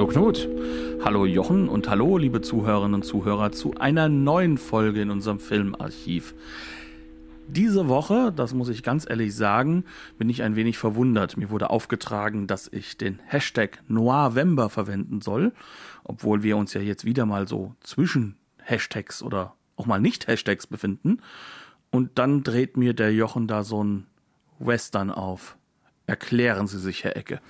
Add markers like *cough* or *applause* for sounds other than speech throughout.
Hallo Knut. Hallo Jochen und hallo liebe Zuhörerinnen und Zuhörer zu einer neuen Folge in unserem Filmarchiv. Diese Woche, das muss ich ganz ehrlich sagen, bin ich ein wenig verwundert. Mir wurde aufgetragen, dass ich den Hashtag Noirvember verwenden soll, obwohl wir uns ja jetzt wieder mal so zwischen Hashtags oder auch mal nicht Hashtags befinden. Und dann dreht mir der Jochen da so ein Western auf. Erklären Sie sich, Herr Ecke.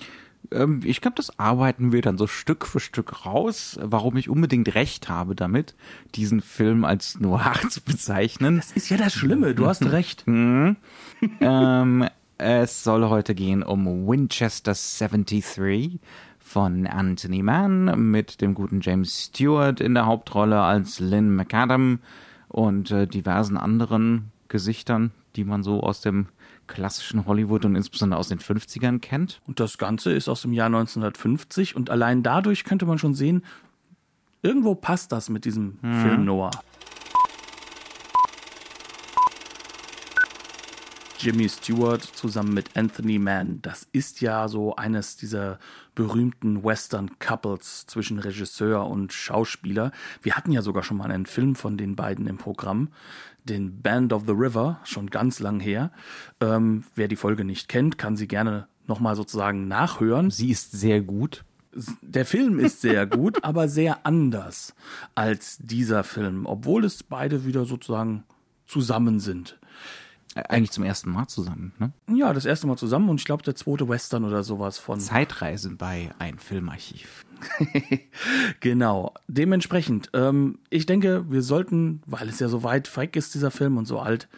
Ähm, ich glaube, das arbeiten wir dann so Stück für Stück raus, warum ich unbedingt recht habe damit, diesen Film als noir *laughs* zu bezeichnen. Das ist ja das Schlimme, du hast recht. Mhm. ähm, es soll heute gehen um Winchester 73 von Anthony Mann mit dem guten James Stewart in der Hauptrolle als Lynn McAdam und äh, diversen anderen Gesichtern, die man so aus dem klassischen Hollywood und insbesondere aus den 50ern kennt. Und das Ganze ist aus dem Jahr 1950 und allein dadurch könnte man schon sehen, irgendwo passt das mit diesem mhm. Film Noah. Jimmy Stewart zusammen mit Anthony Mann. Das ist ja so eines dieser berühmten Western Couples zwischen Regisseur und Schauspieler. Wir hatten ja sogar schon mal einen Film von den beiden im Programm, den Band of the River, schon ganz lang her. Ähm, wer die Folge nicht kennt, kann sie gerne nochmal sozusagen nachhören. Sie ist sehr gut. Der Film ist sehr *laughs* gut, aber sehr anders als dieser Film, obwohl es beide wieder sozusagen zusammen sind. Eigentlich zum ersten Mal zusammen, ne? Ja, das erste Mal zusammen und ich glaube der zweite Western oder sowas von. Zeitreisen bei ein Filmarchiv. *laughs* genau. Dementsprechend, ähm, ich denke, wir sollten, weil es ja so weit freck ist, dieser Film und so alt,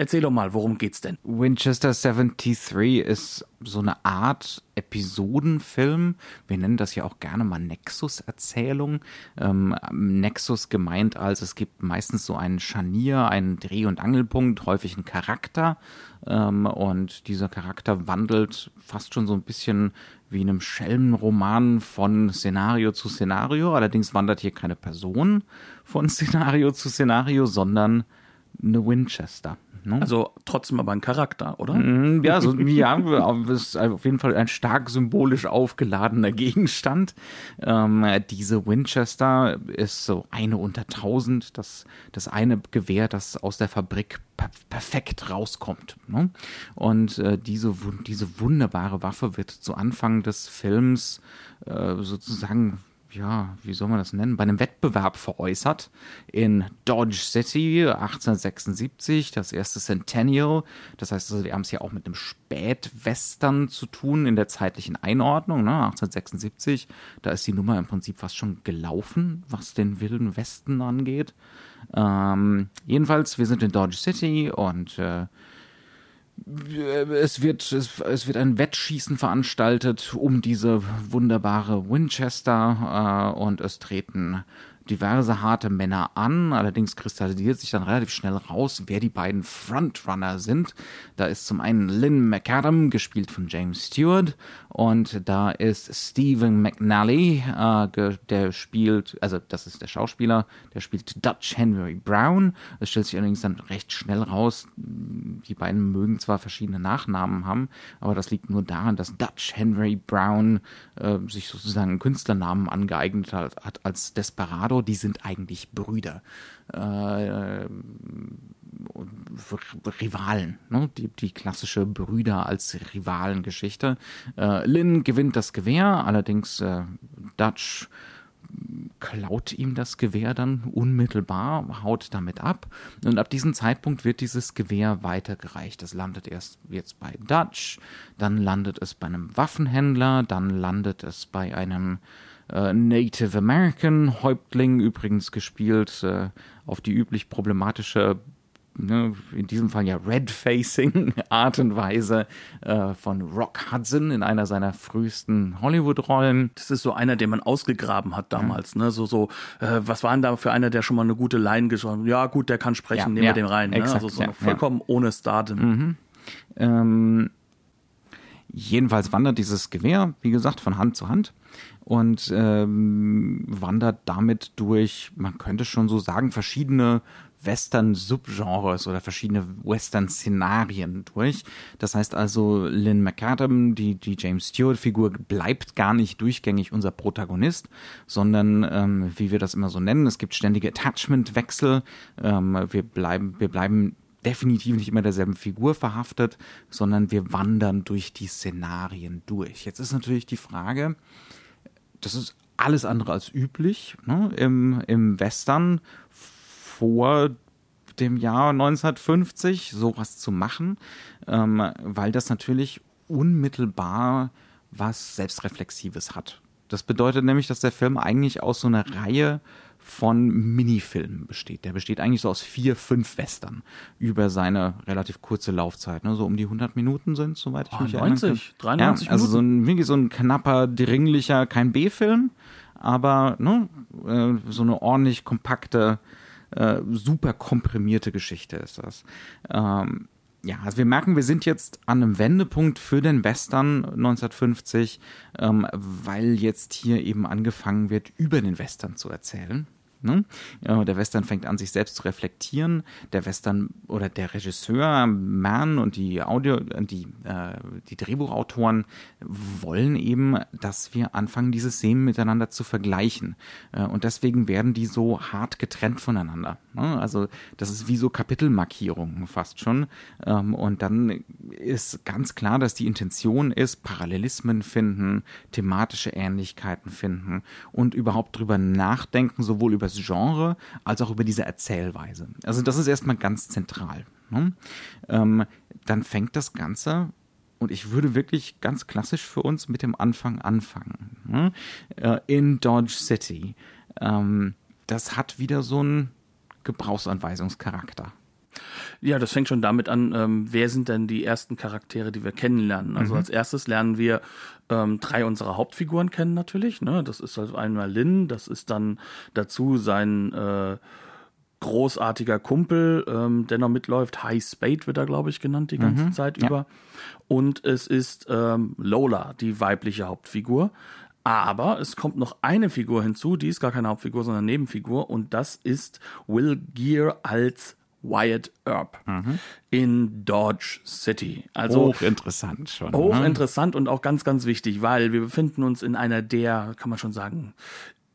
Erzähl doch mal, worum geht's denn? Winchester 73 ist so eine Art Episodenfilm. Wir nennen das ja auch gerne mal Nexus-Erzählung. Ähm, Nexus gemeint als es gibt meistens so einen Scharnier, einen Dreh- und Angelpunkt, häufig einen Charakter. Ähm, und dieser Charakter wandelt fast schon so ein bisschen wie in einem Schelmenroman von Szenario zu Szenario. Allerdings wandert hier keine Person von *laughs* Szenario zu Szenario, sondern eine Winchester. Ne? Also trotzdem aber ein Charakter, oder? Mhm, ja, so, ja, *laughs* ist auf jeden Fall ein stark symbolisch aufgeladener Gegenstand. Ähm, diese Winchester ist so eine unter tausend, das, das eine Gewehr, das aus der Fabrik per perfekt rauskommt. Ne? Und äh, diese, diese wunderbare Waffe wird zu Anfang des Films äh, sozusagen ja, wie soll man das nennen, bei einem Wettbewerb veräußert in Dodge City 1876, das erste Centennial. Das heißt, also, wir haben es ja auch mit einem Spätwestern zu tun in der zeitlichen Einordnung, ne? 1876. Da ist die Nummer im Prinzip fast schon gelaufen, was den Wilden Westen angeht. Ähm, jedenfalls, wir sind in Dodge City und äh, es wird, es, es, wird ein Wettschießen veranstaltet um diese wunderbare Winchester äh, und es treten diverse harte Männer an. Allerdings kristallisiert sich dann relativ schnell raus, wer die beiden Frontrunner sind. Da ist zum einen Lynn McAdam, gespielt von James Stewart, und da ist Stephen McNally, äh, der spielt, also das ist der Schauspieler, der spielt Dutch Henry Brown. Es stellt sich allerdings dann recht schnell raus, die beiden mögen zwar verschiedene Nachnamen haben, aber das liegt nur daran, dass Dutch Henry Brown äh, sich sozusagen einen Künstlernamen angeeignet hat, hat als Desperado die sind eigentlich Brüder. Äh, Rivalen, ne? die, die klassische Brüder als Rivalengeschichte. Äh, Lynn gewinnt das Gewehr, allerdings äh, Dutch klaut ihm das Gewehr dann unmittelbar, haut damit ab. Und ab diesem Zeitpunkt wird dieses Gewehr weitergereicht. Es landet erst jetzt bei Dutch, dann landet es bei einem Waffenhändler, dann landet es bei einem äh, Native American Häuptling, übrigens gespielt äh, auf die üblich problematische ne, in diesem Fall ja Red-Facing *laughs* Art und Weise äh, von Rock Hudson in einer seiner frühesten Hollywood-Rollen. Das ist so einer, den man ausgegraben hat damals. Ja. Ne? So, so, äh, was war denn da für einer, der schon mal eine gute Line gesprochen hat? Ja, gut, der kann sprechen, ja, nehmen ja, wir den rein. Ne? also so vollkommen ohne Stardom. Mhm. Ähm, jedenfalls wandert dieses Gewehr, wie gesagt, von Hand zu Hand und ähm, wandert damit durch, man könnte schon so sagen, verschiedene Western-Subgenres oder verschiedene Western-Szenarien durch. Das heißt also, Lynn McAdam, die, die James Stewart-Figur, bleibt gar nicht durchgängig unser Protagonist, sondern, ähm, wie wir das immer so nennen, es gibt ständige Attachment-Wechsel. Ähm, wir bleiben, wir bleiben definitiv nicht immer derselben Figur verhaftet, sondern wir wandern durch die Szenarien durch. Jetzt ist natürlich die Frage, das ist alles andere als üblich ne? Im, im Western vor dem Jahr 1950 sowas zu machen, ähm, weil das natürlich unmittelbar was Selbstreflexives hat. Das bedeutet nämlich, dass der Film eigentlich aus so einer Reihe von Minifilmen besteht. Der besteht eigentlich so aus vier, fünf Western über seine relativ kurze Laufzeit. Ne? So um die 100 Minuten sind, soweit ich oh, mich 90, erinnern kann. 93 ja, also so ein, wirklich so ein knapper, dringlicher, kein B-Film, aber ne, äh, so eine ordentlich kompakte, äh, super komprimierte Geschichte ist das. Ähm, ja, also wir merken, wir sind jetzt an einem Wendepunkt für den Western 1950, ähm, weil jetzt hier eben angefangen wird, über den Western zu erzählen. Ne? Der Western fängt an, sich selbst zu reflektieren. Der Western oder der Regisseur Mann und die Audio, die, äh, die Drehbuchautoren wollen eben, dass wir anfangen, diese Szenen miteinander zu vergleichen. Äh, und deswegen werden die so hart getrennt voneinander. Ne? Also das ist wie so Kapitelmarkierungen fast schon. Ähm, und dann ist ganz klar, dass die Intention ist, Parallelismen finden, thematische Ähnlichkeiten finden und überhaupt drüber nachdenken, sowohl über das Genre als auch über diese Erzählweise. Also das ist erstmal ganz zentral. Ne? Ähm, dann fängt das Ganze und ich würde wirklich ganz klassisch für uns mit dem Anfang anfangen. Ne? Äh, in Dodge City. Ähm, das hat wieder so einen Gebrauchsanweisungscharakter. Ja, das fängt schon damit an, ähm, wer sind denn die ersten Charaktere, die wir kennenlernen. Also mhm. als erstes lernen wir ähm, drei unserer Hauptfiguren kennen natürlich. Ne? Das ist also einmal Lynn, das ist dann dazu sein äh, großartiger Kumpel, ähm, der noch mitläuft. High Spade wird er, glaube ich, genannt die ganze mhm, Zeit ja. über. Und es ist ähm, Lola, die weibliche Hauptfigur. Aber es kommt noch eine Figur hinzu, die ist gar keine Hauptfigur, sondern Nebenfigur. Und das ist Will Gear als Wyatt Earp mhm. in Dodge City. Also hochinteressant schon. Hochinteressant ne? und auch ganz, ganz wichtig, weil wir befinden uns in einer der, kann man schon sagen,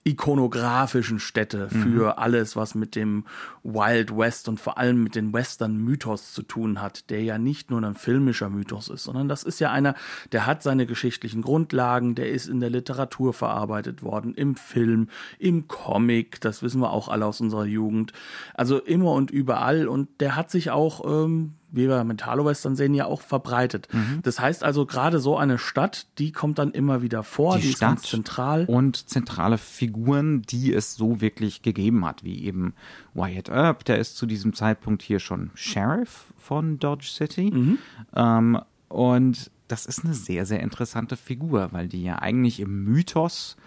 ikonografischen Städte für mhm. alles, was mit dem Wild West und vor allem mit dem Western-Mythos zu tun hat, der ja nicht nur ein filmischer Mythos ist, sondern das ist ja einer, der hat seine geschichtlichen Grundlagen, der ist in der Literatur verarbeitet worden, im Film, im Comic, das wissen wir auch alle aus unserer Jugend, also immer und überall und der hat sich auch ähm, wie wir mit Halo-Western sehen, ja auch verbreitet. Mhm. Das heißt also, gerade so eine Stadt, die kommt dann immer wieder vor, die, die ist ganz zentral. Und zentrale Figuren, die es so wirklich gegeben hat, wie eben Wyatt Earp, der ist zu diesem Zeitpunkt hier schon Sheriff von Dodge City. Mhm. Ähm, und das ist eine sehr, sehr interessante Figur, weil die ja eigentlich im Mythos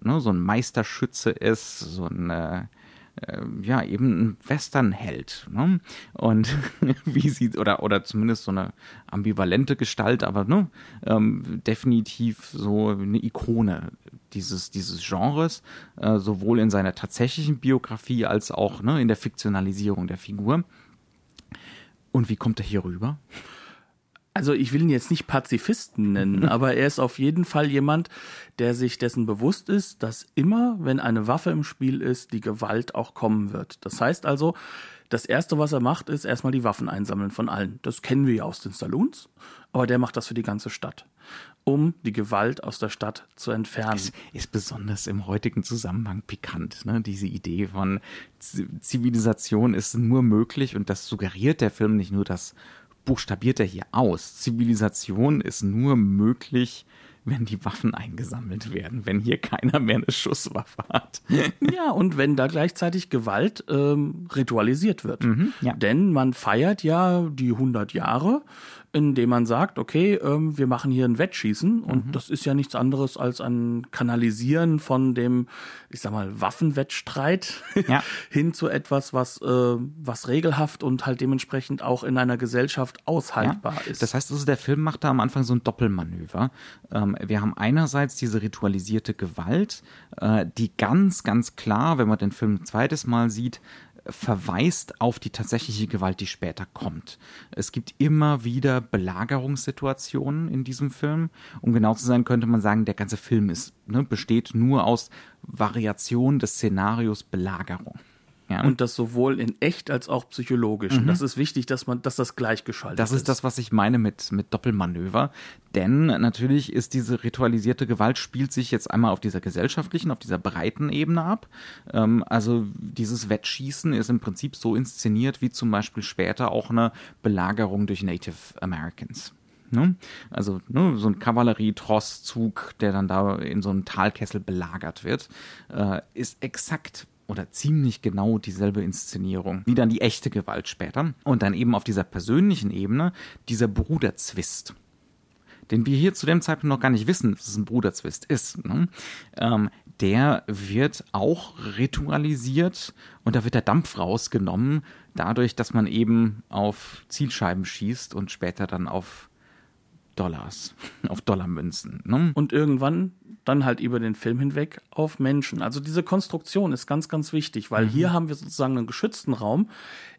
ne, so ein Meisterschütze ist, so ein äh, ja, eben ein Westernheld. Ne? Und *laughs* wie sie, oder, oder zumindest so eine ambivalente Gestalt, aber ne, ähm, definitiv so eine Ikone dieses, dieses Genres, äh, sowohl in seiner tatsächlichen Biografie als auch ne, in der Fiktionalisierung der Figur. Und wie kommt er hier rüber? Also ich will ihn jetzt nicht Pazifisten nennen, *laughs* aber er ist auf jeden Fall jemand, der sich dessen bewusst ist, dass immer, wenn eine Waffe im Spiel ist, die Gewalt auch kommen wird. Das heißt also, das erste, was er macht, ist erstmal die Waffen einsammeln von allen. Das kennen wir ja aus den Saloons, aber der macht das für die ganze Stadt, um die Gewalt aus der Stadt zu entfernen. Ist, ist besonders im heutigen Zusammenhang pikant, ne? Diese Idee von Zivilisation ist nur möglich und das suggeriert der Film nicht nur, dass buchstabiert er hier aus. Zivilisation ist nur möglich, wenn die Waffen eingesammelt werden, wenn hier keiner mehr eine Schusswaffe hat. *laughs* ja, und wenn da gleichzeitig Gewalt ähm, ritualisiert wird. Mhm, ja. Denn man feiert ja die 100 Jahre indem man sagt, okay, ähm, wir machen hier ein Wettschießen und mhm. das ist ja nichts anderes als ein Kanalisieren von dem, ich sag mal, Waffenwettstreit *laughs* ja. hin zu etwas, was, äh, was regelhaft und halt dementsprechend auch in einer Gesellschaft aushaltbar ja. ist. Das heißt also, der Film macht da am Anfang so ein Doppelmanöver. Ähm, wir haben einerseits diese ritualisierte Gewalt, äh, die ganz, ganz klar, wenn man den Film ein zweites Mal sieht, verweist auf die tatsächliche Gewalt, die später kommt. Es gibt immer wieder Belagerungssituationen in diesem Film. Um genau zu sein, könnte man sagen, der ganze Film ist, ne, besteht nur aus Variationen des Szenarios Belagerung. Ja. Und das sowohl in echt als auch psychologisch. Mhm. Und das ist wichtig, dass man, dass das gleichgeschaltet ist. Das ist das, was ich meine mit, mit Doppelmanöver. Denn natürlich ist diese ritualisierte Gewalt spielt sich jetzt einmal auf dieser gesellschaftlichen, auf dieser breiten Ebene ab. Ähm, also dieses Wettschießen ist im Prinzip so inszeniert wie zum Beispiel später auch eine Belagerung durch Native Americans. Ne? Also ne, so ein Kavallerie-Trosszug, der dann da in so einem Talkessel belagert wird, äh, ist exakt oder ziemlich genau dieselbe Inszenierung wie dann die echte Gewalt später. Und dann eben auf dieser persönlichen Ebene dieser Bruderzwist den wir hier zu dem Zeitpunkt noch gar nicht wissen, dass es ein Bruderzwist ist. Ne? Ähm, der wird auch ritualisiert und da wird der Dampf rausgenommen, dadurch, dass man eben auf Zielscheiben schießt und später dann auf Dollars, *laughs* auf Dollarmünzen. Ne? Und irgendwann dann halt über den Film hinweg auf Menschen. Also diese Konstruktion ist ganz, ganz wichtig, weil mhm. hier haben wir sozusagen einen geschützten Raum,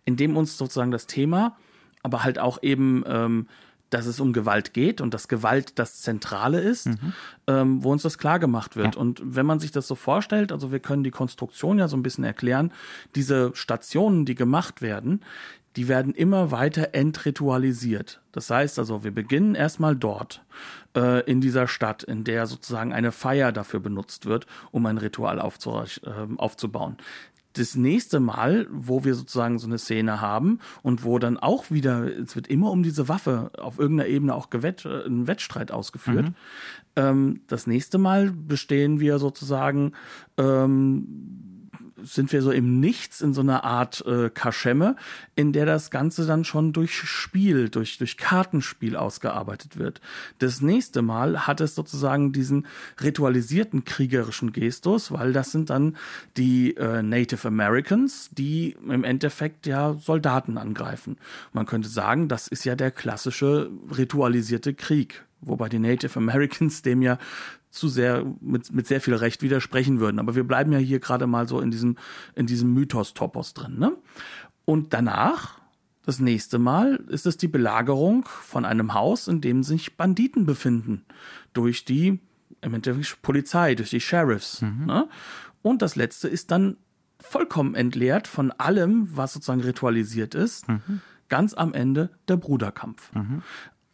in dem uns sozusagen das Thema, aber halt auch eben, ähm, dass es um Gewalt geht und dass Gewalt das Zentrale ist, mhm. ähm, wo uns das klar gemacht wird. Ja. Und wenn man sich das so vorstellt, also wir können die Konstruktion ja so ein bisschen erklären, diese Stationen, die gemacht werden, die werden immer weiter entritualisiert. Das heißt also, wir beginnen erstmal dort, äh, in dieser Stadt, in der sozusagen eine Feier dafür benutzt wird, um ein Ritual aufzu äh, aufzubauen das nächste Mal, wo wir sozusagen so eine Szene haben und wo dann auch wieder, es wird immer um diese Waffe auf irgendeiner Ebene auch gewett, äh, ein Wettstreit ausgeführt. Mhm. Ähm, das nächste Mal bestehen wir sozusagen ähm, sind wir so im Nichts in so einer Art äh, Kaschemme, in der das Ganze dann schon durch Spiel, durch, durch Kartenspiel ausgearbeitet wird. Das nächste Mal hat es sozusagen diesen ritualisierten kriegerischen Gestus, weil das sind dann die äh, Native Americans, die im Endeffekt ja Soldaten angreifen. Man könnte sagen, das ist ja der klassische ritualisierte Krieg wobei die Native Americans *laughs* dem ja zu sehr, mit, mit sehr viel Recht widersprechen würden. Aber wir bleiben ja hier gerade mal so in diesem, in diesem Mythos-Topos drin, ne? Und danach, das nächste Mal, ist es die Belagerung von einem Haus, in dem sich Banditen befinden. Durch die, im Endeffekt Polizei, durch die Sheriffs, mhm. ne? Und das letzte ist dann vollkommen entleert von allem, was sozusagen ritualisiert ist. Mhm ganz am Ende der Bruderkampf. Mhm.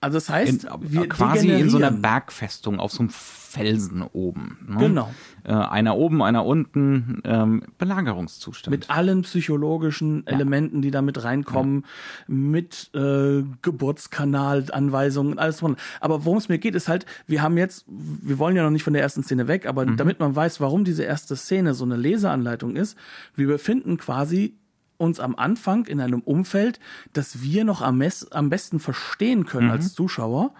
Also das heißt, in, wir quasi in so einer Bergfestung auf so einem Felsen oben. Ne? Genau. Äh, einer oben, einer unten, ähm, Belagerungszustand. Mit allen psychologischen Elementen, ja. die da mit reinkommen, ja. mit äh, Geburtskanal, Anweisungen, alles von. Aber worum es mir geht, ist halt, wir haben jetzt, wir wollen ja noch nicht von der ersten Szene weg, aber mhm. damit man weiß, warum diese erste Szene so eine Leseanleitung ist, wir befinden quasi uns am Anfang in einem Umfeld, das wir noch am, am besten verstehen können mhm. als Zuschauer.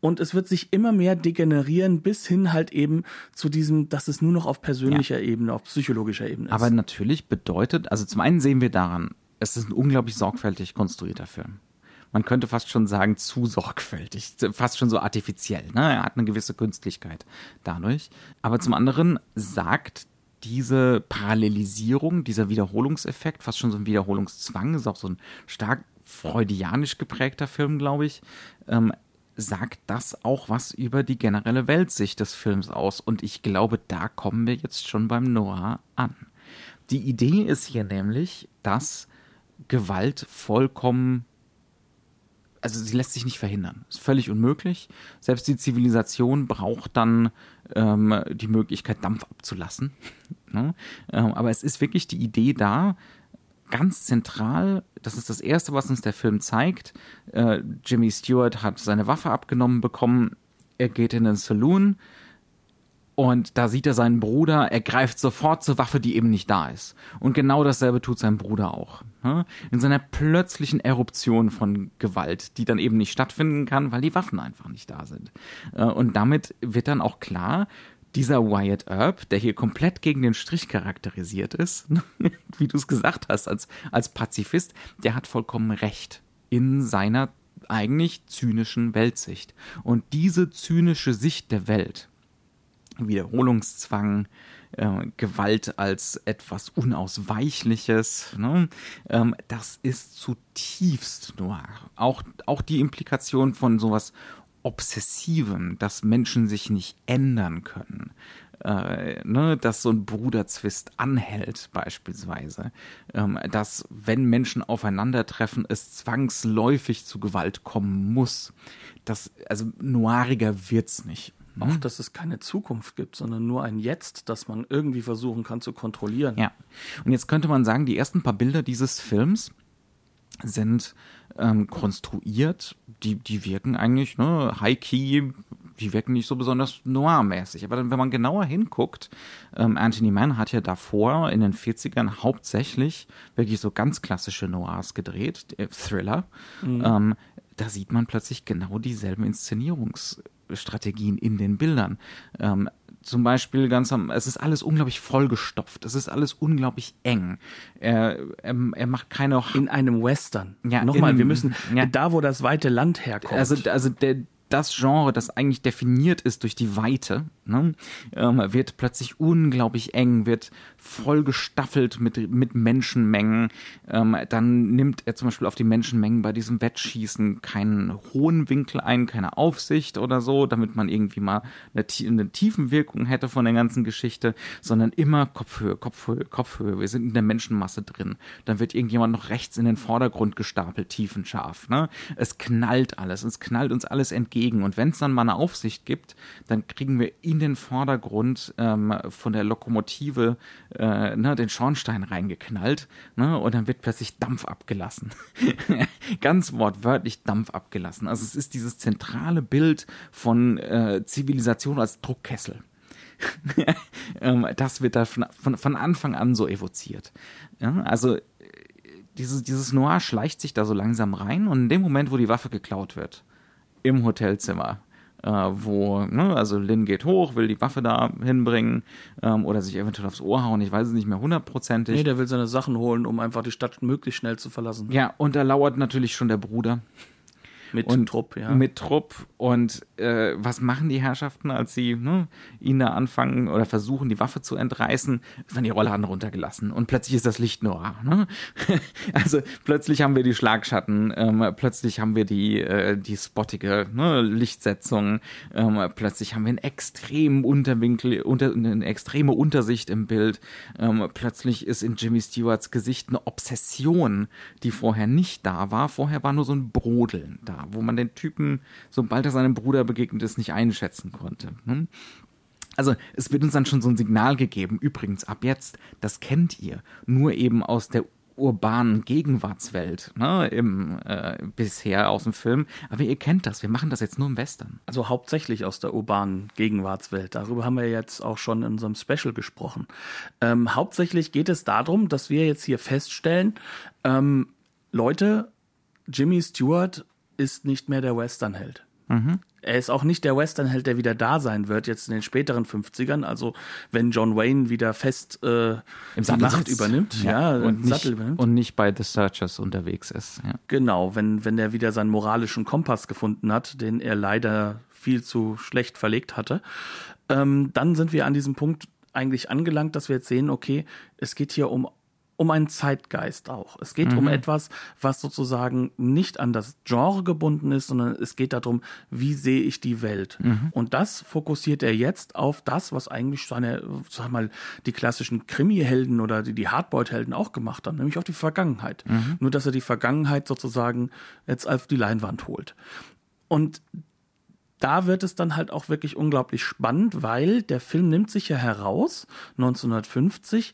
Und es wird sich immer mehr degenerieren bis hin halt eben zu diesem, dass es nur noch auf persönlicher ja. Ebene, auf psychologischer Ebene ist. Aber natürlich bedeutet, also zum einen sehen wir daran, es ist ein unglaublich sorgfältig konstruierter Film. Man könnte fast schon sagen, zu sorgfältig, fast schon so artifiziell. Ne? Er hat eine gewisse Künstlichkeit dadurch. Aber zum anderen sagt diese Parallelisierung, dieser Wiederholungseffekt, fast schon so ein Wiederholungszwang, ist auch so ein stark freudianisch geprägter Film, glaube ich, ähm, sagt das auch was über die generelle Weltsicht des Films aus. Und ich glaube, da kommen wir jetzt schon beim Noir an. Die Idee ist hier nämlich, dass Gewalt vollkommen also sie lässt sich nicht verhindern. Ist völlig unmöglich. Selbst die Zivilisation braucht dann ähm, die Möglichkeit, Dampf abzulassen. *laughs* ne? ähm, aber es ist wirklich die Idee da, ganz zentral, das ist das Erste, was uns der Film zeigt. Äh, Jimmy Stewart hat seine Waffe abgenommen bekommen. er geht in den Saloon und da sieht er seinen Bruder, er greift sofort zur Waffe, die eben nicht da ist. Und genau dasselbe tut sein Bruder auch. Ne? In seiner plötzlichen Eruption von Gewalt, die dann eben nicht stattfinden kann, weil die Waffen einfach nicht da sind. Äh, und damit wird dann auch klar, dieser Wyatt Earp, der hier komplett gegen den Strich charakterisiert ist, *laughs* wie du es gesagt hast, als, als Pazifist, der hat vollkommen recht in seiner eigentlich zynischen Weltsicht. Und diese zynische Sicht der Welt, Wiederholungszwang, äh, Gewalt als etwas Unausweichliches. Ne? Ähm, das ist zutiefst noir. Auch, auch die Implikation von sowas Obsessivem, dass Menschen sich nicht ändern können. Äh, ne, dass so ein Bruderzwist anhält, beispielsweise. Ähm, dass, wenn Menschen aufeinandertreffen, es zwangsläufig zu Gewalt kommen muss. Das, also noiriger wird's nicht. Auch, dass es keine Zukunft gibt, sondern nur ein Jetzt, das man irgendwie versuchen kann zu kontrollieren. Ja. Und jetzt könnte man sagen, die ersten paar Bilder dieses Films sind ähm, konstruiert, die, die wirken eigentlich, ne, High-Key, die wirken nicht so besonders noir-mäßig. Aber dann, wenn man genauer hinguckt, ähm, Anthony Mann hat ja davor in den 40ern hauptsächlich wirklich so ganz klassische Noirs gedreht, äh, Thriller. Mhm. Ähm, da sieht man plötzlich genau dieselben Inszenierungsstrategien in den Bildern. Ähm, zum Beispiel ganz am, es ist alles unglaublich vollgestopft, es ist alles unglaublich eng. Er, er, er macht keine. In einem Western. Ja, nochmal, wir müssen, ja. da wo das weite Land herkommt. Also, also der, das Genre, das eigentlich definiert ist durch die Weite, ne, ähm, wird plötzlich unglaublich eng, wird voll gestaffelt mit, mit Menschenmengen. Ähm, dann nimmt er zum Beispiel auf die Menschenmengen bei diesem Wettschießen keinen hohen Winkel ein, keine Aufsicht oder so, damit man irgendwie mal eine, eine Tiefenwirkung hätte von der ganzen Geschichte, sondern immer Kopfhöhe, Kopfhöhe, Kopfhöhe. Wir sind in der Menschenmasse drin. Dann wird irgendjemand noch rechts in den Vordergrund gestapelt, tiefenscharf. Ne? Es knallt alles, es knallt uns alles entgegen. Und wenn es dann mal eine Aufsicht gibt, dann kriegen wir in den Vordergrund ähm, von der Lokomotive äh, ne, den Schornstein reingeknallt ne, und dann wird plötzlich Dampf abgelassen. *laughs* Ganz wortwörtlich Dampf abgelassen. Also es ist dieses zentrale Bild von äh, Zivilisation als Druckkessel. *laughs* ähm, das wird da von, von, von, Anfang an so evoziert. Ja, also dieses, dieses Noir schleicht sich da so langsam rein und in dem Moment, wo die Waffe geklaut wird, im Hotelzimmer, äh, wo, ne, also Lynn geht hoch, will die Waffe da hinbringen ähm, oder sich eventuell aufs Ohr hauen, ich weiß es nicht mehr hundertprozentig. Nee, der will seine Sachen holen, um einfach die Stadt möglichst schnell zu verlassen. Ja, und da lauert natürlich schon der Bruder. Mit und Trupp, ja. Mit Trupp. Und äh, was machen die Herrschaften, als sie ne, ihn da anfangen oder versuchen, die Waffe zu entreißen? Werden die Rollladen runtergelassen. Und plötzlich ist das Licht noir. Ne? *laughs* also plötzlich haben wir die Schlagschatten, ähm, plötzlich haben wir die, äh, die spottige ne, Lichtsetzung, ähm, plötzlich haben wir einen extremen Unterwinkel, unter, eine extreme Untersicht im Bild. Ähm, plötzlich ist in Jimmy Stewarts Gesicht eine Obsession, die vorher nicht da war. Vorher war nur so ein Brodeln da wo man den Typen, sobald er seinem Bruder begegnet ist, nicht einschätzen konnte. Ne? Also es wird uns dann schon so ein Signal gegeben, übrigens ab jetzt, das kennt ihr, nur eben aus der urbanen Gegenwartswelt ne, im, äh, bisher aus dem Film. Aber ihr kennt das, wir machen das jetzt nur im Western. Also hauptsächlich aus der urbanen Gegenwartswelt. Darüber haben wir jetzt auch schon in unserem Special gesprochen. Ähm, hauptsächlich geht es darum, dass wir jetzt hier feststellen, ähm, Leute, Jimmy Stewart ist nicht mehr der Westernheld. Mhm. Er ist auch nicht der Westernheld, der wieder da sein wird, jetzt in den späteren 50ern, also wenn John Wayne wieder fest äh, Im die Macht übernimmt, ja, ja und, nicht, übernimmt. und nicht bei The Searchers unterwegs ist. Ja. Genau, wenn, wenn er wieder seinen moralischen Kompass gefunden hat, den er leider viel zu schlecht verlegt hatte, ähm, dann sind wir an diesem Punkt eigentlich angelangt, dass wir jetzt sehen, okay, es geht hier um um einen Zeitgeist auch. Es geht mhm. um etwas, was sozusagen nicht an das Genre gebunden ist, sondern es geht darum, wie sehe ich die Welt. Mhm. Und das fokussiert er jetzt auf das, was eigentlich seine, sag mal, die klassischen Krimi-Helden oder die, die Hardboiled-Helden auch gemacht haben, nämlich auf die Vergangenheit. Mhm. Nur, dass er die Vergangenheit sozusagen jetzt auf die Leinwand holt. Und da wird es dann halt auch wirklich unglaublich spannend, weil der Film nimmt sich ja heraus, 1950,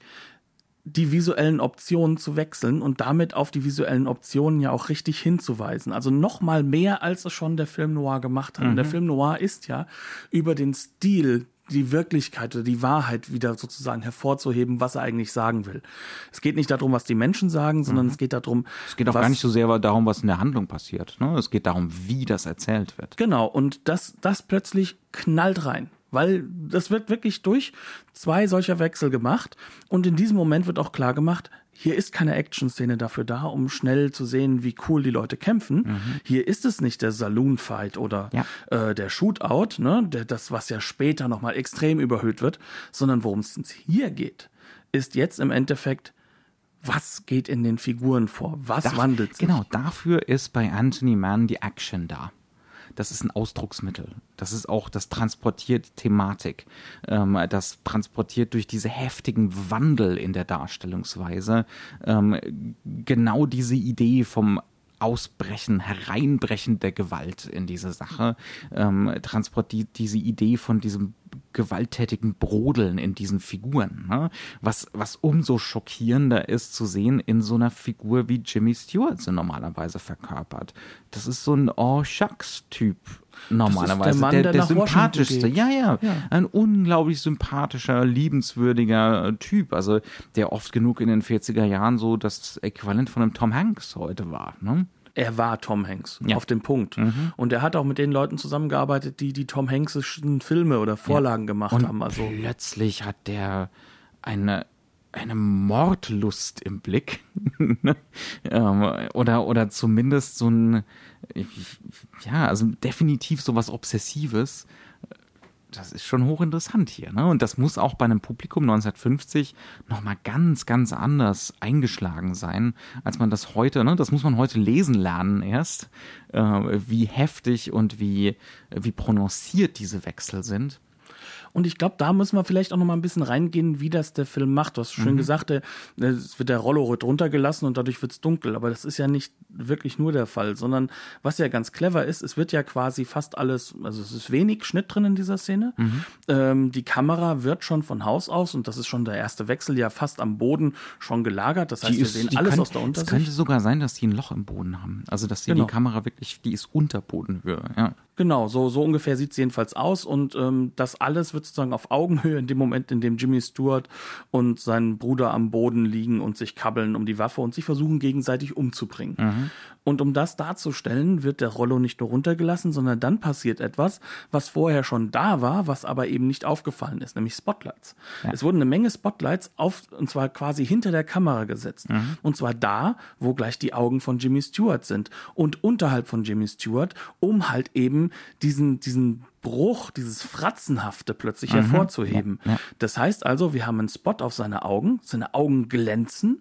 die visuellen Optionen zu wechseln und damit auf die visuellen Optionen ja auch richtig hinzuweisen. Also noch mal mehr, als es schon der Film Noir gemacht hat. Mhm. Und der mhm. Film Noir ist ja über den Stil die Wirklichkeit oder die Wahrheit wieder sozusagen hervorzuheben, was er eigentlich sagen will. Es geht nicht darum, was die Menschen sagen, sondern mhm. es geht darum. Es geht auch gar nicht so sehr darum, was in der Handlung passiert. Ne? Es geht darum, wie das erzählt wird. Genau, und das, das plötzlich knallt rein weil das wird wirklich durch zwei solcher Wechsel gemacht und in diesem Moment wird auch klar gemacht, hier ist keine Action-Szene dafür da, um schnell zu sehen, wie cool die Leute kämpfen. Mhm. Hier ist es nicht der Saloon-Fight oder ja. äh, der Shootout, ne, der, das, was ja später nochmal extrem überhöht wird, sondern worum es hier geht, ist jetzt im Endeffekt, was geht in den Figuren vor? Was da, wandelt sich? Genau, dafür ist bei Anthony Mann die Action da das ist ein Ausdrucksmittel. Das ist auch, das transportiert Thematik. Ähm, das transportiert durch diese heftigen Wandel in der Darstellungsweise ähm, genau diese Idee vom Ausbrechen, Hereinbrechen der Gewalt in diese Sache, ähm, transportiert diese Idee von diesem gewalttätigen Brodeln in diesen Figuren. Ne? Was, was umso schockierender ist zu sehen in so einer Figur wie Jimmy Stewart sie normalerweise verkörpert. Das ist so ein Oh Shucks-Typ normalerweise. der, Mann, der, der, der sympathischste. Ja, ja, ja, Ein unglaublich sympathischer, liebenswürdiger äh, Typ. Also der oft genug in den 40er Jahren so das Äquivalent von einem Tom Hanks heute war. Ne? er war Tom Hanks ja. auf dem Punkt. Mhm. Und er hat auch mit den Leuten zusammengearbeitet, die die Tom Hanksischen Filme oder Vorlagen ja. gemacht Und haben. Also plötzlich hat der eine eine Mordlust im Blick *laughs* ähm, oder oder zumindest so ein ja also definitiv so was Obsessives das ist schon hochinteressant hier. Ne? Und das muss auch bei einem Publikum 1950 nochmal ganz, ganz anders eingeschlagen sein, als man das heute, ne? das muss man heute lesen lernen erst, äh, wie heftig und wie, wie prononciert diese Wechsel sind. Und ich glaube, da müssen wir vielleicht auch noch mal ein bisschen reingehen, wie das der Film macht. Du hast schön mhm. gesagt, es wird der Rollo runtergelassen und dadurch wird es dunkel. Aber das ist ja nicht wirklich nur der Fall, sondern was ja ganz clever ist, es wird ja quasi fast alles, also es ist wenig Schnitt drin in dieser Szene. Mhm. Ähm, die Kamera wird schon von Haus aus, und das ist schon der erste Wechsel, ja fast am Boden schon gelagert. Das heißt, die wir sehen alles kann, aus der Untersicht. Es könnte sogar sein, dass die ein Loch im Boden haben. Also, dass die, genau. die Kamera wirklich, die ist unter Bodenhöhe. Ja. Genau, so, so ungefähr sieht es jedenfalls aus. Und ähm, das alles wird sozusagen auf Augenhöhe in dem Moment, in dem Jimmy Stewart und sein Bruder am Boden liegen und sich kabbeln um die Waffe und sich versuchen gegenseitig umzubringen. Mhm. Und um das darzustellen, wird der Rollo nicht nur runtergelassen, sondern dann passiert etwas, was vorher schon da war, was aber eben nicht aufgefallen ist, nämlich Spotlights. Ja. Es wurden eine Menge Spotlights auf, und zwar quasi hinter der Kamera gesetzt. Mhm. Und zwar da, wo gleich die Augen von Jimmy Stewart sind und unterhalb von Jimmy Stewart, um halt eben diesen, diesen Bruch, dieses Fratzenhafte plötzlich mhm. hervorzuheben. Ja, ja. Das heißt also, wir haben einen Spot auf seine Augen, seine Augen glänzen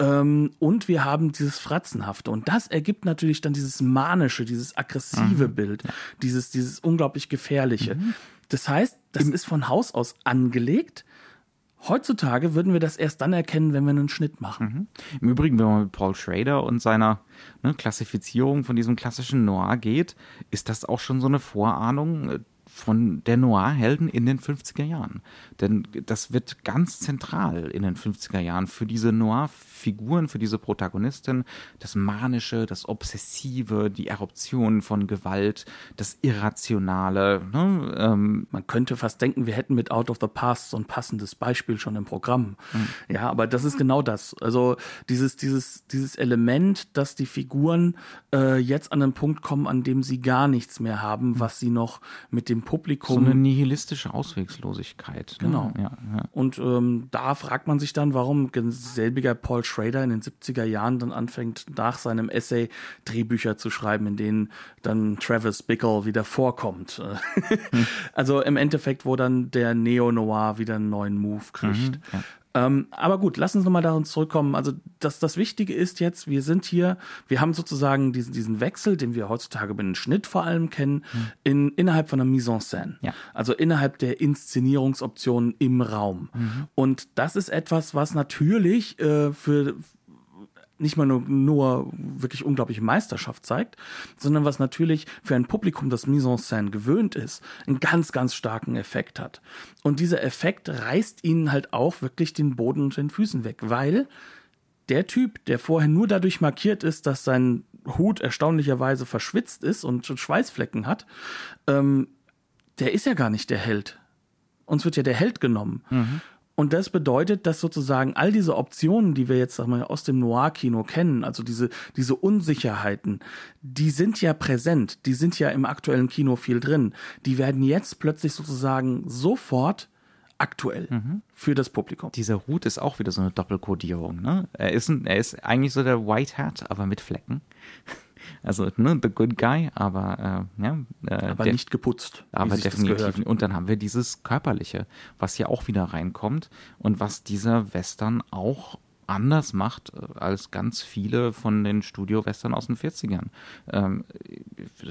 ähm, und wir haben dieses Fratzenhafte. Und das ergibt natürlich dann dieses manische, dieses aggressive mhm. Bild, dieses, dieses unglaublich gefährliche. Mhm. Das heißt, das ist von Haus aus angelegt. Heutzutage würden wir das erst dann erkennen, wenn wir einen Schnitt machen. Mhm. Im Übrigen, wenn man mit Paul Schrader und seiner ne, Klassifizierung von diesem klassischen Noir geht, ist das auch schon so eine Vorahnung äh, von der Noir-Helden in den 50er Jahren. Denn das wird ganz zentral in den 50er Jahren für diese Noir-Figuren, für diese Protagonistin, das Manische, das Obsessive, die Eruption von Gewalt, das Irrationale. Ne? Ähm, Man könnte fast denken, wir hätten mit Out of the Past so ein passendes Beispiel schon im Programm. Mhm. Ja, aber das ist genau das. Also dieses, dieses, dieses Element, dass die Figuren äh, jetzt an einen Punkt kommen, an dem sie gar nichts mehr haben, was sie noch mit dem Publikum. So eine nihilistische Auswegslosigkeit. Ne? Genau. Ja, ja. Und ähm, da fragt man sich dann, warum selbiger Paul Schrader in den 70er Jahren dann anfängt, nach seinem Essay Drehbücher zu schreiben, in denen dann Travis Bickle wieder vorkommt. hm. *laughs* Also im Endeffekt, wo dann der Neo-Noir wieder einen neuen Move kriegt. Mhm, ja. Ähm, aber gut, lass uns nochmal daran zurückkommen. Also das, das Wichtige ist jetzt, wir sind hier, wir haben sozusagen diesen, diesen Wechsel, den wir heutzutage mit dem Schnitt vor allem kennen, mhm. in, innerhalb von der Mise en scène. Ja. Also innerhalb der Inszenierungsoptionen im Raum. Mhm. Und das ist etwas, was natürlich äh, für nicht mal nur, nur wirklich unglaubliche Meisterschaft zeigt, sondern was natürlich für ein Publikum, das Mise en scène gewöhnt ist, einen ganz, ganz starken Effekt hat. Und dieser Effekt reißt ihnen halt auch wirklich den Boden unter den Füßen weg, weil der Typ, der vorher nur dadurch markiert ist, dass sein Hut erstaunlicherweise verschwitzt ist und Schweißflecken hat, ähm, der ist ja gar nicht der Held. Uns wird ja der Held genommen. Mhm. Und das bedeutet, dass sozusagen all diese Optionen, die wir jetzt sag mal, aus dem Noir-Kino kennen, also diese, diese Unsicherheiten, die sind ja präsent, die sind ja im aktuellen Kino viel drin. Die werden jetzt plötzlich sozusagen sofort aktuell mhm. für das Publikum. Dieser Hut ist auch wieder so eine Doppelkodierung. Ne? Er, ist ein, er ist eigentlich so der White Hat, aber mit Flecken. Also, ne, the good guy, aber äh, ja. Äh, aber nicht geputzt. Aber definitiv. Und dann haben wir dieses Körperliche, was ja auch wieder reinkommt und was dieser Western auch anders macht äh, als ganz viele von den Studio-Western aus den 40ern. Ähm,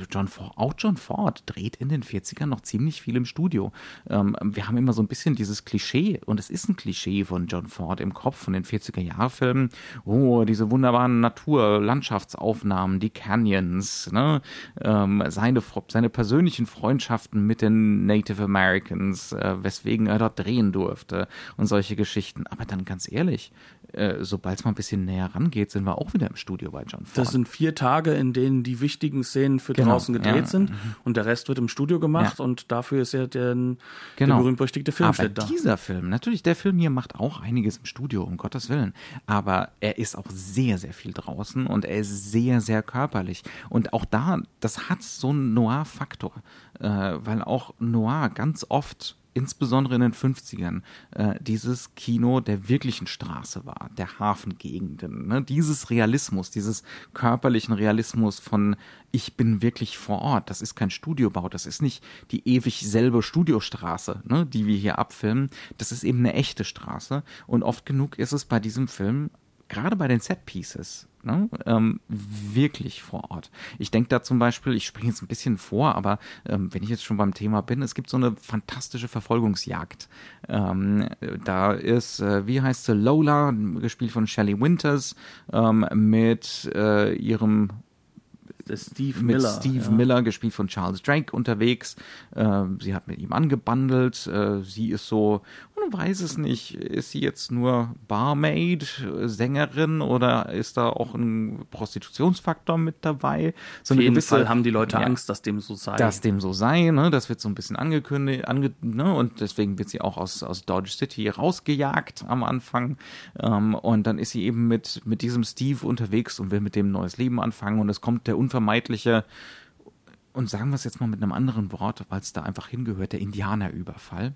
John Ford, auch John Ford dreht in den 40ern noch ziemlich viel im Studio. Ähm, wir haben immer so ein bisschen dieses Klischee, und es ist ein Klischee von John Ford im Kopf, von den 40er-Jahr-Filmen. Oh, diese wunderbaren Natur-, Landschaftsaufnahmen, die Canyons, ne? ähm, seine, seine persönlichen Freundschaften mit den Native Americans, äh, weswegen er dort drehen durfte und solche Geschichten. Aber dann ganz ehrlich, äh, sobald es mal ein bisschen näher rangeht, sind wir auch wieder im Studio bei John Ford. Das sind vier Tage, in denen die wichtigen Szenen für genau, draußen gedreht ja. sind mhm. und der Rest wird im Studio gemacht ja. und dafür ist ja der, genau. der berühmt-berüchtigte Filmschnitt da. dieser Film, natürlich, der Film hier macht auch einiges im Studio, um Gottes Willen, aber er ist auch sehr, sehr viel draußen und er ist sehr, sehr körperlich und auch da, das hat so einen Noir-Faktor, äh, weil auch Noir ganz oft insbesondere in den 50ern, äh, dieses Kino der wirklichen Straße war, der Hafengegenden. Ne? Dieses Realismus, dieses körperlichen Realismus von ich bin wirklich vor Ort. Das ist kein Studiobau, das ist nicht die ewig selbe Studiostraße, ne, die wir hier abfilmen. Das ist eben eine echte Straße. Und oft genug ist es bei diesem Film gerade bei den Set Pieces ne, ähm, wirklich vor Ort. Ich denke da zum Beispiel, ich springe jetzt ein bisschen vor, aber ähm, wenn ich jetzt schon beim Thema bin, es gibt so eine fantastische Verfolgungsjagd. Ähm, da ist, äh, wie heißt sie, Lola, gespielt von Shelley Winters, ähm, mit äh, ihrem Steve mit Miller. Steve ja. Miller, gespielt von Charles Drake, unterwegs. Äh, sie hat mit ihm angebandelt. Äh, sie ist so, man weiß es nicht, ist sie jetzt nur Barmaid, Sängerin oder ist da auch ein Prostitutionsfaktor mit dabei? So Auf jeden gewisse, Fall haben die Leute ja, Angst, dass dem so sei. Dass dem so sei, ne? das wird so ein bisschen angekündigt, ange, ne? und deswegen wird sie auch aus, aus Dodge City rausgejagt am Anfang. Ähm, und dann ist sie eben mit, mit diesem Steve unterwegs und will mit dem ein neues Leben anfangen und es kommt der unvermeidliche und sagen wir es jetzt mal mit einem anderen Wort, weil es da einfach hingehört, der Indianerüberfall.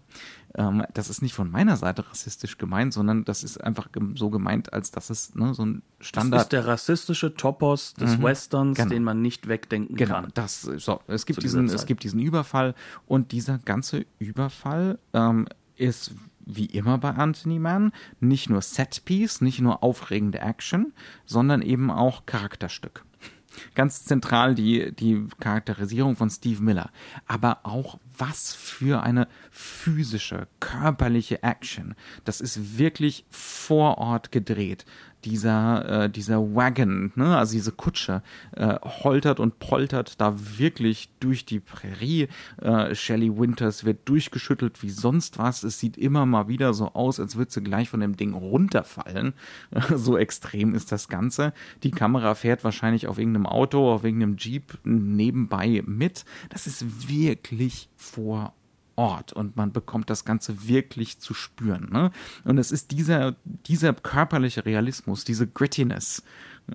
Ähm, das ist nicht von meiner Seite rassistisch gemeint, sondern das ist einfach so gemeint, als dass es ne, so ein Standard. Das ist der rassistische Topos des mhm, Westerns, genau. den man nicht wegdenken genau, kann. Das, so, es, gibt diesen, es gibt diesen Überfall und dieser ganze Überfall ähm, ist wie immer bei Anthony Mann nicht nur Setpiece, nicht nur aufregende Action, sondern eben auch Charakterstück ganz zentral die, die Charakterisierung von Steve Miller. Aber auch was für eine physische, körperliche Action. Das ist wirklich vor Ort gedreht dieser, äh, dieser Wagon, ne, also diese Kutsche, äh, holtert und poltert da wirklich durch die Prärie. Äh, Shelley Winters wird durchgeschüttelt wie sonst was. Es sieht immer mal wieder so aus, als würde sie gleich von dem Ding runterfallen. *laughs* so extrem ist das Ganze. Die Kamera fährt wahrscheinlich auf irgendeinem Auto, auf irgendeinem Jeep nebenbei mit. Das ist wirklich vor Ort und man bekommt das Ganze wirklich zu spüren. Ne? Und es ist dieser, dieser körperliche Realismus, diese Grittiness,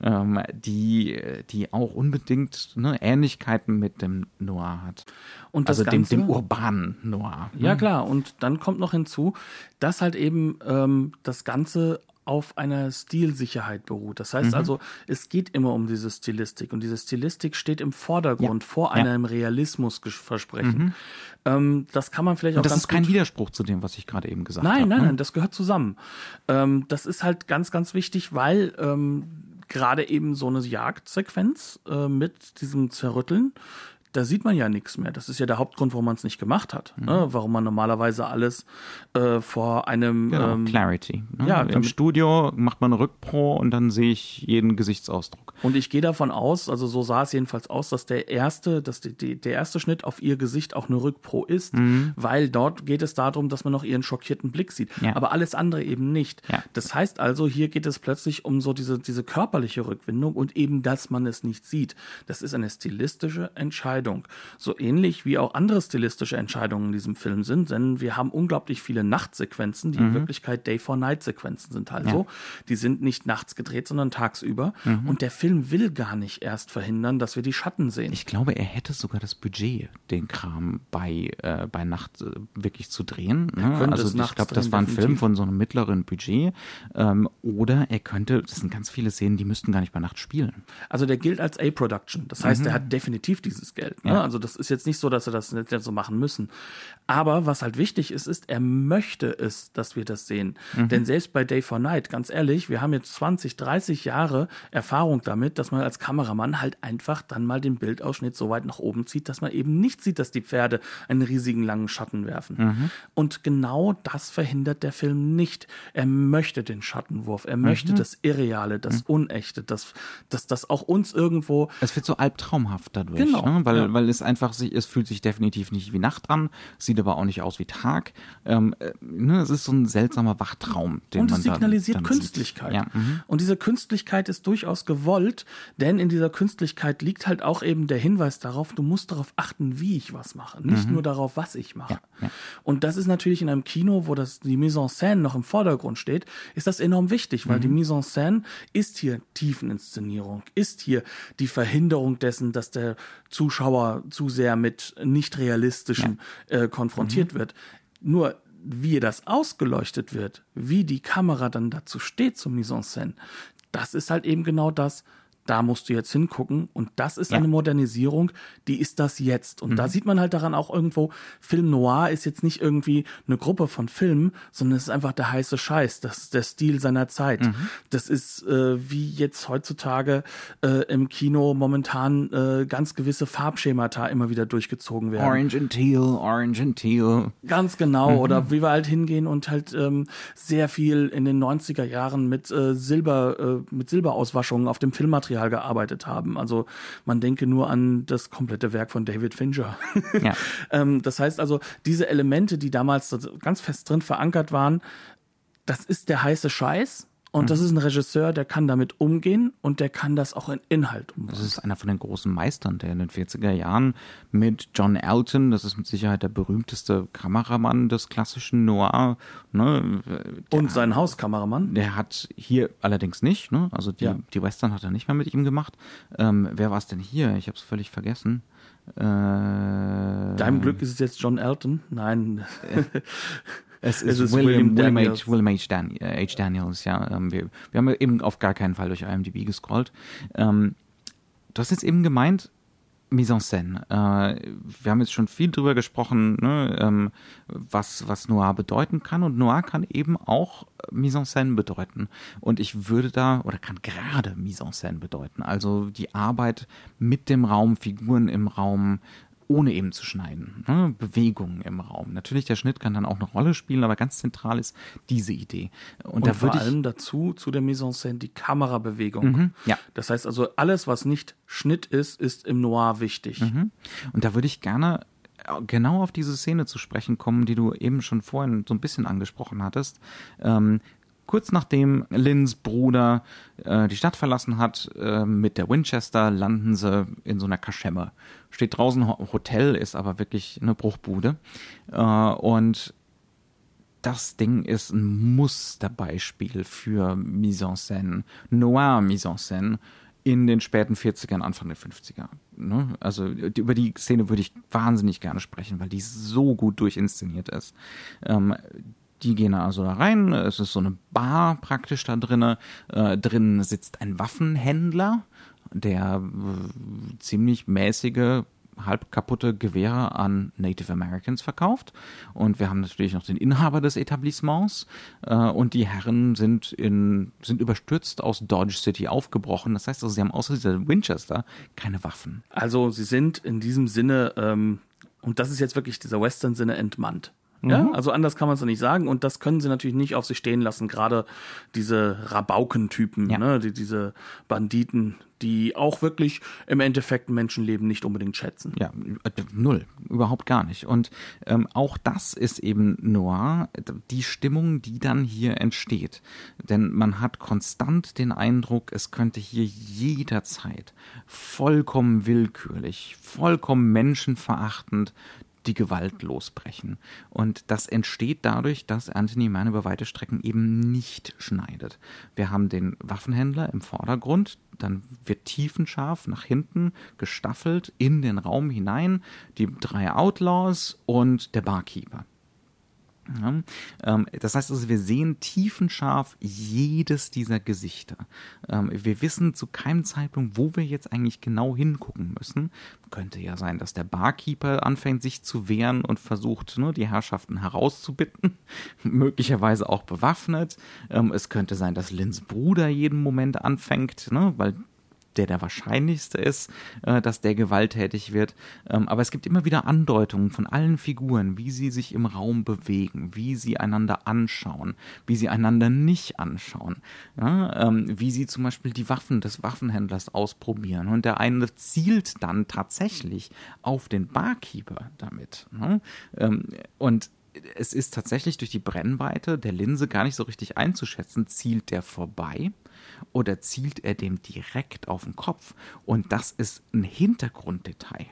ähm, die, die auch unbedingt ne, Ähnlichkeiten mit dem Noir hat. Und also Ganze, dem, dem urbanen Noir. Ne? Ja, klar. Und dann kommt noch hinzu, dass halt eben ähm, das Ganze auf einer Stilsicherheit beruht. Das heißt mhm. also, es geht immer um diese Stilistik und diese Stilistik steht im Vordergrund ja. vor einem ja. Realismusversprechen. Mhm. Ähm, das kann man vielleicht auch. Und das ist kein Widerspruch zu dem, was ich gerade eben gesagt habe. Nein, nein, ne? nein, das gehört zusammen. Ähm, das ist halt ganz, ganz wichtig, weil ähm, gerade eben so eine Jagdsequenz äh, mit diesem Zerrütteln da sieht man ja nichts mehr. Das ist ja der Hauptgrund, warum man es nicht gemacht hat. Mhm. Ne? Warum man normalerweise alles äh, vor einem genau, ähm, Clarity. Ne? Ja, im Studio macht man eine Rückpro und dann sehe ich jeden Gesichtsausdruck. Und ich gehe davon aus, also so sah es jedenfalls aus, dass der erste, dass die, die, der erste Schnitt auf ihr Gesicht auch eine Rückpro ist, mhm. weil dort geht es darum, dass man noch ihren schockierten Blick sieht. Ja. Aber alles andere eben nicht. Ja. Das heißt also, hier geht es plötzlich um so diese, diese körperliche Rückwindung und eben, dass man es nicht sieht. Das ist eine stilistische Entscheidung. So ähnlich wie auch andere stilistische Entscheidungen in diesem Film sind, denn wir haben unglaublich viele Nachtsequenzen, die mhm. in Wirklichkeit Day-for-Night-Sequenzen sind also. Ja. Die sind nicht nachts gedreht, sondern tagsüber. Mhm. Und der Film will gar nicht erst verhindern, dass wir die Schatten sehen. Ich glaube, er hätte sogar das Budget, den Kram bei, äh, bei Nacht äh, wirklich zu drehen. Ne? Also ich glaube, das war ein Film von so einem mittleren Budget. Ähm, oder er könnte, das sind ganz viele Szenen, die müssten gar nicht bei Nacht spielen. Also der gilt als A-Production. Das heißt, mhm. er hat definitiv dieses Geld. Ne? Ja. Also das ist jetzt nicht so, dass er das nicht so machen müssen. Aber was halt wichtig ist, ist, er möchte es, dass wir das sehen. Mhm. Denn selbst bei Day for Night, ganz ehrlich, wir haben jetzt 20, 30 Jahre Erfahrung damit, dass man als Kameramann halt einfach dann mal den Bildausschnitt so weit nach oben zieht, dass man eben nicht sieht, dass die Pferde einen riesigen langen Schatten werfen. Mhm. Und genau das verhindert der Film nicht. Er möchte den Schattenwurf, er möchte mhm. das Irreale, das mhm. Unechte, das, das, das auch uns irgendwo. Es wird so albtraumhaft dadurch, genau. ne? weil, ja. weil es einfach sich, es fühlt sich definitiv nicht wie Nacht an, sieht aber auch nicht aus wie Tag. Ähm, äh, ne? Es ist so ein seltsamer Wachtraum, den Und man es signalisiert dann, dann Künstlichkeit. Ja. Mhm. Und diese Künstlichkeit ist durchaus gewollt, denn in dieser Künstlichkeit liegt halt auch eben der Hinweis darauf, du musst darauf achten, wie ich was mache, nicht mhm. nur darauf, was ich mache. Ja. Und das ist natürlich in einem Kino, wo das die Mise en scène noch im Vordergrund steht, ist das enorm wichtig, weil mhm. die Mise en scène ist hier Tiefeninszenierung, ist hier die Verhinderung dessen, dass der Zuschauer zu sehr mit nicht realistischen ja. äh, konfrontiert mhm. wird. Nur wie das ausgeleuchtet wird, wie die Kamera dann dazu steht zum Mise en scène, das ist halt eben genau das, da musst du jetzt hingucken. Und das ist ja. eine Modernisierung, die ist das jetzt. Und mhm. da sieht man halt daran auch irgendwo, Film Noir ist jetzt nicht irgendwie eine Gruppe von Filmen, sondern es ist einfach der heiße Scheiß. Das ist der Stil seiner Zeit. Mhm. Das ist äh, wie jetzt heutzutage äh, im Kino momentan äh, ganz gewisse Farbschemata immer wieder durchgezogen werden. Orange and Teal, Orange and Teal. Ganz genau. Mhm. Oder wie wir halt hingehen und halt ähm, sehr viel in den 90er Jahren mit äh, Silber, äh, mit Silberauswaschungen auf dem Filmmaterial Material gearbeitet haben. Also man denke nur an das komplette Werk von David Fincher. Ja. *laughs* ähm, das heißt also, diese Elemente, die damals ganz fest drin verankert waren, das ist der heiße Scheiß. Und mhm. das ist ein Regisseur, der kann damit umgehen und der kann das auch in Inhalt umsetzen. Das ist einer von den großen Meistern, der in den 40er Jahren mit John Alton, das ist mit Sicherheit der berühmteste Kameramann des klassischen Noir. Ne, und sein Hauskameramann. Der hat hier allerdings nicht, ne? also die, ja. die Western hat er nicht mehr mit ihm gemacht. Ähm, wer war es denn hier? Ich habe es völlig vergessen. Äh, Deinem Glück ist es jetzt John Alton? Nein. *laughs* Es ist, es ist William, William, H. William H. Dan äh, H. Daniels, ja. Ähm, wir, wir haben eben auf gar keinen Fall durch IMDb gescrollt. Ähm, du hast jetzt eben gemeint, Mise en scène. Äh, wir haben jetzt schon viel drüber gesprochen, ne, ähm, was, was Noir bedeuten kann. Und Noir kann eben auch Mise en scène bedeuten. Und ich würde da, oder kann gerade Mise en scène bedeuten. Also die Arbeit mit dem Raum, Figuren im Raum, ohne eben zu schneiden. Ne? Bewegungen im Raum. Natürlich, der Schnitt kann dann auch eine Rolle spielen, aber ganz zentral ist diese Idee. Und, Und da vor allem dazu, zu der Mise en scène, die Kamerabewegung. Mhm, ja. Das heißt also, alles, was nicht Schnitt ist, ist im Noir wichtig. Mhm. Und da würde ich gerne genau auf diese Szene zu sprechen kommen, die du eben schon vorhin so ein bisschen angesprochen hattest. Ähm, Kurz nachdem Lynns Bruder äh, die Stadt verlassen hat, äh, mit der Winchester landen sie in so einer Kaschemme. Steht draußen Hotel, ist aber wirklich eine Bruchbude. Äh, und das Ding ist ein Musterbeispiel für Mise en scène, Noir Mise en scène in den späten 40ern, Anfang der 50er. Ne? Also über die Szene würde ich wahnsinnig gerne sprechen, weil die so gut durchinszeniert ist. Ähm, die gehen also da rein, es ist so eine Bar praktisch da drinnen. Äh, drin sitzt ein Waffenhändler, der äh, ziemlich mäßige halb kaputte Gewehre an Native Americans verkauft. Und wir haben natürlich noch den Inhaber des Etablissements. Äh, und die Herren sind, in, sind überstürzt aus Dodge City aufgebrochen. Das heißt also, sie haben außer dieser Winchester keine Waffen. Also sie sind in diesem Sinne, ähm, und das ist jetzt wirklich dieser Western-Sinne entmannt. Ja, mhm. also anders kann man es nicht sagen. Und das können sie natürlich nicht auf sich stehen lassen. Gerade diese Rabaukentypen, ja. ne, die, diese Banditen, die auch wirklich im Endeffekt Menschenleben nicht unbedingt schätzen. Ja, null, überhaupt gar nicht. Und ähm, auch das ist eben Noir, die Stimmung, die dann hier entsteht. Denn man hat konstant den Eindruck, es könnte hier jederzeit vollkommen willkürlich, vollkommen menschenverachtend die Gewalt losbrechen. Und das entsteht dadurch, dass Anthony Mann über weite Strecken eben nicht schneidet. Wir haben den Waffenhändler im Vordergrund, dann wird tiefenscharf nach hinten gestaffelt in den Raum hinein, die drei Outlaws und der Barkeeper. Ja, ähm, das heißt also, wir sehen tiefenscharf jedes dieser Gesichter. Ähm, wir wissen zu keinem Zeitpunkt, wo wir jetzt eigentlich genau hingucken müssen. Könnte ja sein, dass der Barkeeper anfängt, sich zu wehren und versucht, ne, die Herrschaften herauszubitten. *laughs* Möglicherweise auch bewaffnet. Ähm, es könnte sein, dass Lins Bruder jeden Moment anfängt, ne, weil der der wahrscheinlichste ist, äh, dass der gewalttätig wird. Ähm, aber es gibt immer wieder Andeutungen von allen Figuren, wie sie sich im Raum bewegen, wie sie einander anschauen, wie sie einander nicht anschauen, ja, ähm, wie sie zum Beispiel die Waffen des Waffenhändlers ausprobieren. Und der eine zielt dann tatsächlich auf den Barkeeper damit. Ne? Ähm, und es ist tatsächlich durch die Brennweite der Linse gar nicht so richtig einzuschätzen, zielt der vorbei oder zielt er dem direkt auf den Kopf? Und das ist ein Hintergrunddetail.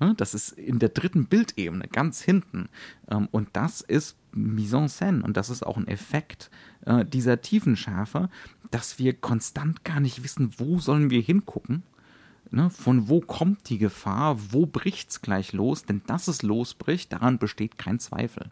Ne? Das ist in der dritten Bildebene, ganz hinten. Ähm, und das ist Mise en scène. Und das ist auch ein Effekt äh, dieser Tiefenschärfe, dass wir konstant gar nicht wissen, wo sollen wir hingucken Ne, von wo kommt die Gefahr, wo bricht es gleich los? Denn dass es losbricht, daran besteht kein Zweifel.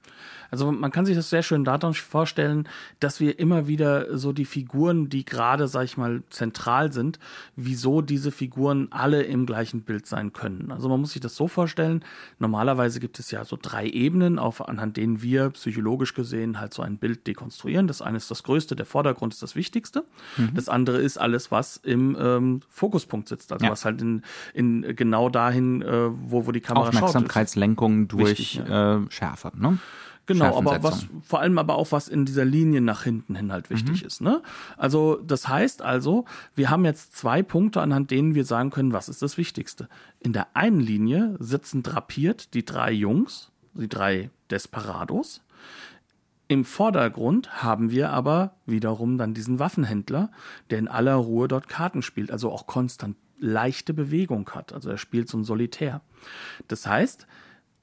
Also man kann sich das sehr schön daran vorstellen, dass wir immer wieder so die Figuren, die gerade, sag ich mal, zentral sind, wieso diese Figuren alle im gleichen Bild sein können. Also man muss sich das so vorstellen, normalerweise gibt es ja so drei Ebenen, auf, anhand denen wir psychologisch gesehen halt so ein Bild dekonstruieren. Das eine ist das Größte, der Vordergrund ist das Wichtigste. Mhm. Das andere ist alles, was im ähm, Fokuspunkt sitzt, also ja. was halt in, in genau dahin, äh, wo, wo die Kamera Aufmerksamkeitslenkung schaut, durch wichtig, ja. äh, Schärfe, ne? Genau, aber was vor allem aber auch was in dieser Linie nach hinten hin halt wichtig mhm. ist. Ne? Also das heißt also, wir haben jetzt zwei Punkte, anhand denen wir sagen können, was ist das Wichtigste. In der einen Linie sitzen drapiert die drei Jungs, die drei Desperados. Im Vordergrund haben wir aber wiederum dann diesen Waffenhändler, der in aller Ruhe dort Karten spielt, also auch konstant leichte Bewegung hat. Also er spielt so ein Solitär. Das heißt,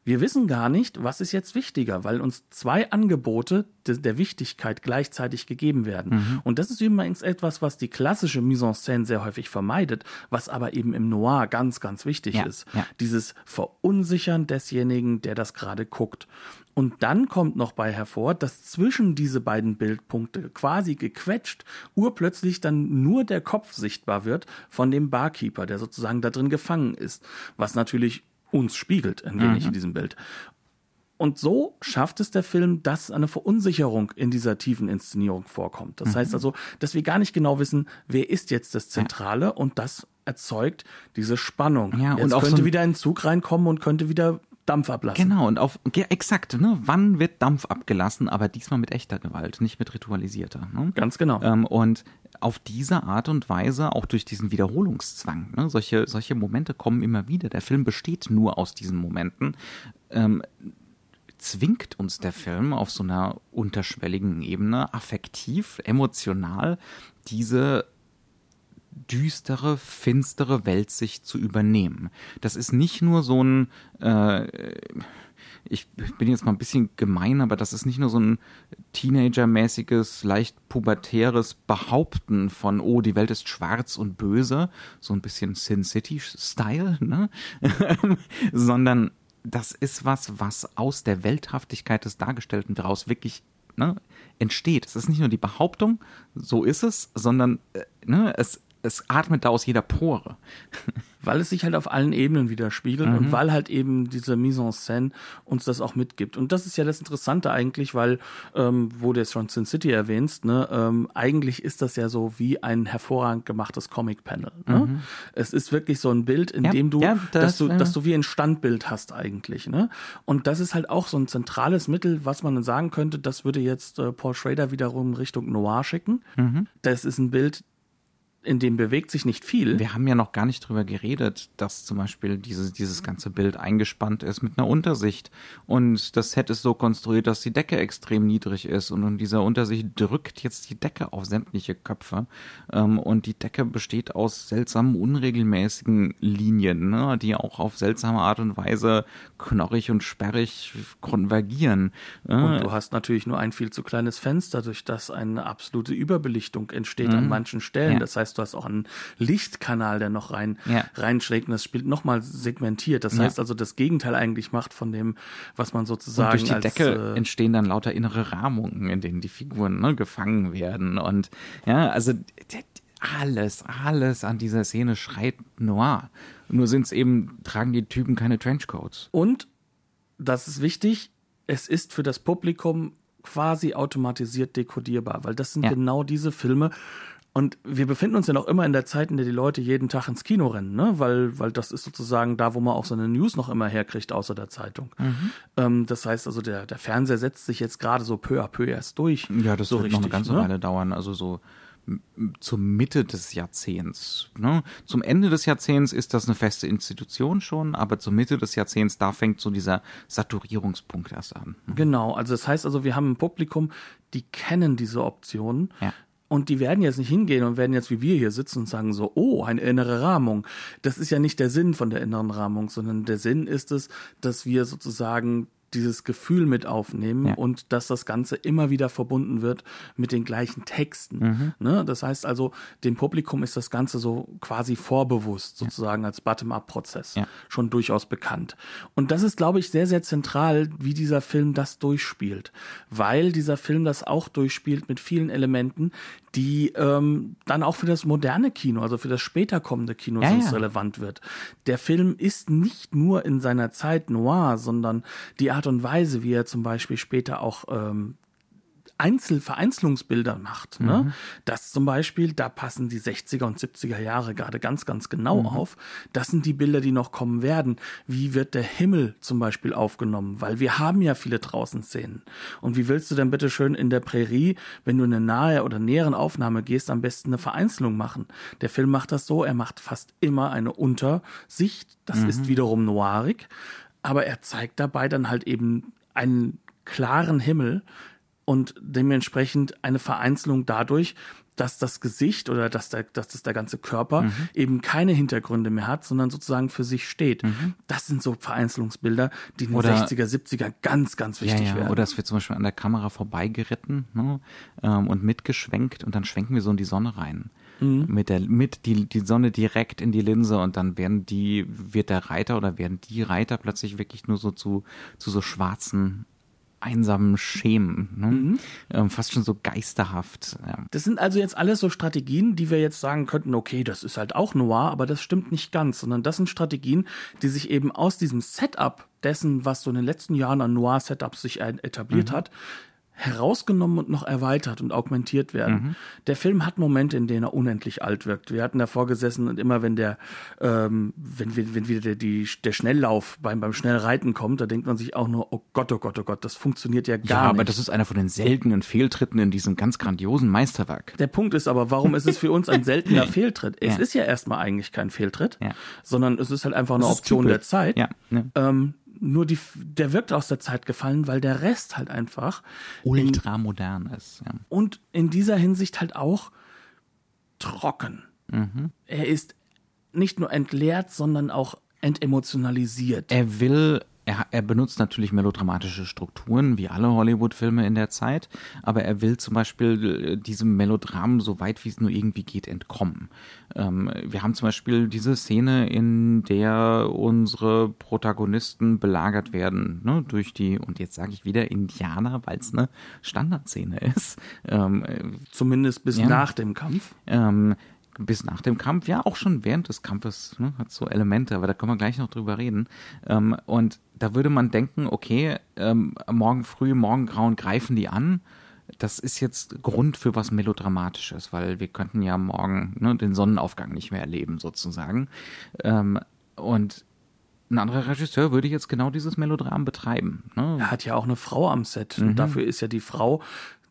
wir wissen gar nicht, was ist jetzt wichtiger, weil uns zwei Angebote der Wichtigkeit gleichzeitig gegeben werden. Mhm. Und das ist übrigens etwas, was die klassische Mise en scène sehr häufig vermeidet, was aber eben im Noir ganz, ganz wichtig ja, ist. Ja. Dieses Verunsichern desjenigen, der das gerade guckt. Und dann kommt noch bei hervor, dass zwischen diese beiden Bildpunkte quasi gequetscht urplötzlich dann nur der Kopf sichtbar wird von dem Barkeeper, der sozusagen da drin gefangen ist. Was natürlich uns spiegelt ein wenig mhm. in diesem Bild. Und so schafft es der Film, dass eine Verunsicherung in dieser tiefen Inszenierung vorkommt. Das mhm. heißt also, dass wir gar nicht genau wissen, wer ist jetzt das Zentrale ja. und das erzeugt diese Spannung. Ja, jetzt und könnte so wieder ein Zug reinkommen und könnte wieder Dampf ablassen. Genau, und auf, ja, exakt, ne? Wann wird Dampf abgelassen, aber diesmal mit echter Gewalt, nicht mit ritualisierter. Ne? Ganz genau. Ähm, und auf diese Art und Weise, auch durch diesen Wiederholungszwang, ne? solche, solche Momente kommen immer wieder. Der Film besteht nur aus diesen Momenten. Ähm, zwingt uns der Film auf so einer unterschwelligen Ebene affektiv, emotional diese düstere, finstere Weltsicht zu übernehmen. Das ist nicht nur so ein, äh, ich bin jetzt mal ein bisschen gemein, aber das ist nicht nur so ein Teenager-mäßiges, leicht pubertäres Behaupten von, oh, die Welt ist schwarz und böse, so ein bisschen Sin City-Style, ne? *laughs* sondern das ist was, was aus der Welthaftigkeit des Dargestellten daraus wirklich ne, entsteht. Es ist nicht nur die Behauptung, so ist es, sondern äh, ne, es es atmet da aus jeder Pore. *laughs* weil es sich halt auf allen Ebenen widerspiegelt mhm. und weil halt eben diese Mise en scène uns das auch mitgibt. Und das ist ja das Interessante eigentlich, weil, ähm, wo du jetzt schon Sin City erwähnst, ne, ähm, eigentlich ist das ja so wie ein hervorragend gemachtes Comic-Panel. Ne? Mhm. Es ist wirklich so ein Bild, in ja, dem du, ja, das, dass du, dass du wie ein Standbild hast eigentlich. Ne? Und das ist halt auch so ein zentrales Mittel, was man dann sagen könnte, das würde jetzt äh, Paul Schrader wiederum Richtung Noir schicken. Mhm. Das ist ein Bild, in dem bewegt sich nicht viel. Wir haben ja noch gar nicht drüber geredet, dass zum Beispiel dieses, dieses ganze Bild eingespannt ist mit einer Untersicht. Und das Set ist so konstruiert, dass die Decke extrem niedrig ist. Und in dieser Untersicht drückt jetzt die Decke auf sämtliche Köpfe. Ähm, und die Decke besteht aus seltsamen, unregelmäßigen Linien, ne, die auch auf seltsame Art und Weise knorrig und sperrig konvergieren. Und du hast natürlich nur ein viel zu kleines Fenster, durch das eine absolute Überbelichtung entsteht mhm. an manchen Stellen. Ja. Das heißt, du hast auch einen Lichtkanal, der noch rein ja. reinschlägt und das spielt nochmal segmentiert. Das ja. heißt also, das Gegenteil eigentlich macht von dem, was man sozusagen. Und durch die als, Decke äh, entstehen dann lauter innere Rahmungen, in denen die Figuren ne, gefangen werden. Und ja, also alles, alles an dieser Szene schreit noir. Nur sind es eben, tragen die Typen keine Trenchcoats. Und, das ist wichtig, es ist für das Publikum quasi automatisiert dekodierbar, weil das sind ja. genau diese Filme, und wir befinden uns ja noch immer in der Zeit, in der die Leute jeden Tag ins Kino rennen, ne? weil, weil das ist sozusagen da, wo man auch seine News noch immer herkriegt, außer der Zeitung. Mhm. Ähm, das heißt also, der, der Fernseher setzt sich jetzt gerade so peu à peu erst durch. Ja, das so wird richtig, noch eine ganze ne? Weile dauern. Also so zur Mitte des Jahrzehnts. Ne? Zum Ende des Jahrzehnts ist das eine feste Institution schon, aber zur Mitte des Jahrzehnts, da fängt so dieser Saturierungspunkt erst an. Ne? Genau, also das heißt also, wir haben ein Publikum, die kennen diese Optionen, ja. Und die werden jetzt nicht hingehen und werden jetzt wie wir hier sitzen und sagen so, oh, eine innere Rahmung. Das ist ja nicht der Sinn von der inneren Rahmung, sondern der Sinn ist es, dass wir sozusagen dieses Gefühl mit aufnehmen ja. und dass das Ganze immer wieder verbunden wird mit den gleichen Texten. Mhm. Ne? Das heißt also, dem Publikum ist das Ganze so quasi vorbewusst, sozusagen ja. als Bottom-up-Prozess, ja. schon durchaus bekannt. Und das ist, glaube ich, sehr, sehr zentral, wie dieser Film das durchspielt, weil dieser Film das auch durchspielt mit vielen Elementen, die ähm, dann auch für das moderne Kino, also für das später kommende Kino ja, ja. relevant wird. Der Film ist nicht nur in seiner Zeit noir, sondern die Art und Weise, wie er zum Beispiel später auch ähm, Einzel Vereinzelungsbilder macht. Ne? Mhm. Das zum Beispiel, da passen die 60er und 70er Jahre gerade ganz, ganz genau mhm. auf. Das sind die Bilder, die noch kommen werden. Wie wird der Himmel zum Beispiel aufgenommen? Weil wir haben ja viele draußen Szenen. Und wie willst du denn bitte schön in der Prärie, wenn du in eine nahe oder näheren Aufnahme gehst, am besten eine Vereinzelung machen? Der Film macht das so, er macht fast immer eine Untersicht. Das mhm. ist wiederum noirig. Aber er zeigt dabei dann halt eben einen klaren Himmel, und dementsprechend eine Vereinzelung dadurch, dass das Gesicht oder dass, der, dass das der ganze Körper mhm. eben keine Hintergründe mehr hat, sondern sozusagen für sich steht. Mhm. Das sind so Vereinzelungsbilder, die in den oder, 60er, 70er ganz, ganz wichtig ja, ja. werden. Oder es wird zum Beispiel an der Kamera vorbeigeritten ne, ähm, und mitgeschwenkt und dann schwenken wir so in die Sonne rein. Mhm. Mit der, mit die, die Sonne direkt in die Linse und dann werden die, wird der Reiter oder werden die Reiter plötzlich wirklich nur so zu, zu so schwarzen einsamen Schemen. Ne? Mhm. Ähm, fast schon so geisterhaft. Ja. Das sind also jetzt alles so Strategien, die wir jetzt sagen könnten, okay, das ist halt auch noir, aber das stimmt nicht ganz, sondern das sind Strategien, die sich eben aus diesem Setup dessen, was so in den letzten Jahren an Noir-Setups sich etabliert mhm. hat, herausgenommen und noch erweitert und augmentiert werden. Mhm. Der Film hat Momente, in denen er unendlich alt wirkt. Wir hatten davor gesessen und immer wenn der, ähm, wenn, wenn, wenn wieder der, die, der Schnelllauf beim, beim Schnellreiten kommt, da denkt man sich auch nur, oh Gott, oh Gott, oh Gott, das funktioniert ja gar ja, nicht. Ja, aber das ist einer von den seltenen Fehltritten in diesem ganz grandiosen Meisterwerk. Der Punkt ist aber, warum ist es für uns ein seltener *laughs* Fehltritt? Es ja. ist ja erstmal eigentlich kein Fehltritt, ja. sondern es ist halt einfach eine Option der Zeit. Ja. Ähm, nur die, der wirkt aus der Zeit gefallen, weil der Rest halt einfach ultra modern ist. Ja. Und in dieser Hinsicht halt auch trocken. Mhm. Er ist nicht nur entleert, sondern auch entemotionalisiert. Er will er, er benutzt natürlich melodramatische Strukturen, wie alle Hollywood-Filme in der Zeit, aber er will zum Beispiel äh, diesem Melodram so weit wie es nur irgendwie geht entkommen. Ähm, wir haben zum Beispiel diese Szene, in der unsere Protagonisten belagert werden ne, durch die, und jetzt sage ich wieder Indianer, weil es eine Standardszene *laughs* ist. Ähm, Zumindest bis ja, nach dem Kampf. Ähm, bis nach dem Kampf, ja auch schon während des Kampfes, ne, hat so Elemente, aber da können wir gleich noch drüber reden. Ähm, und da würde man denken, okay, ähm, morgen früh, morgen grauen greifen die an. Das ist jetzt Grund für was Melodramatisches, weil wir könnten ja morgen ne, den Sonnenaufgang nicht mehr erleben, sozusagen. Ähm, und ein anderer Regisseur würde jetzt genau dieses Melodram betreiben. Ne? Er hat ja auch eine Frau am Set. Und dafür ist ja die Frau,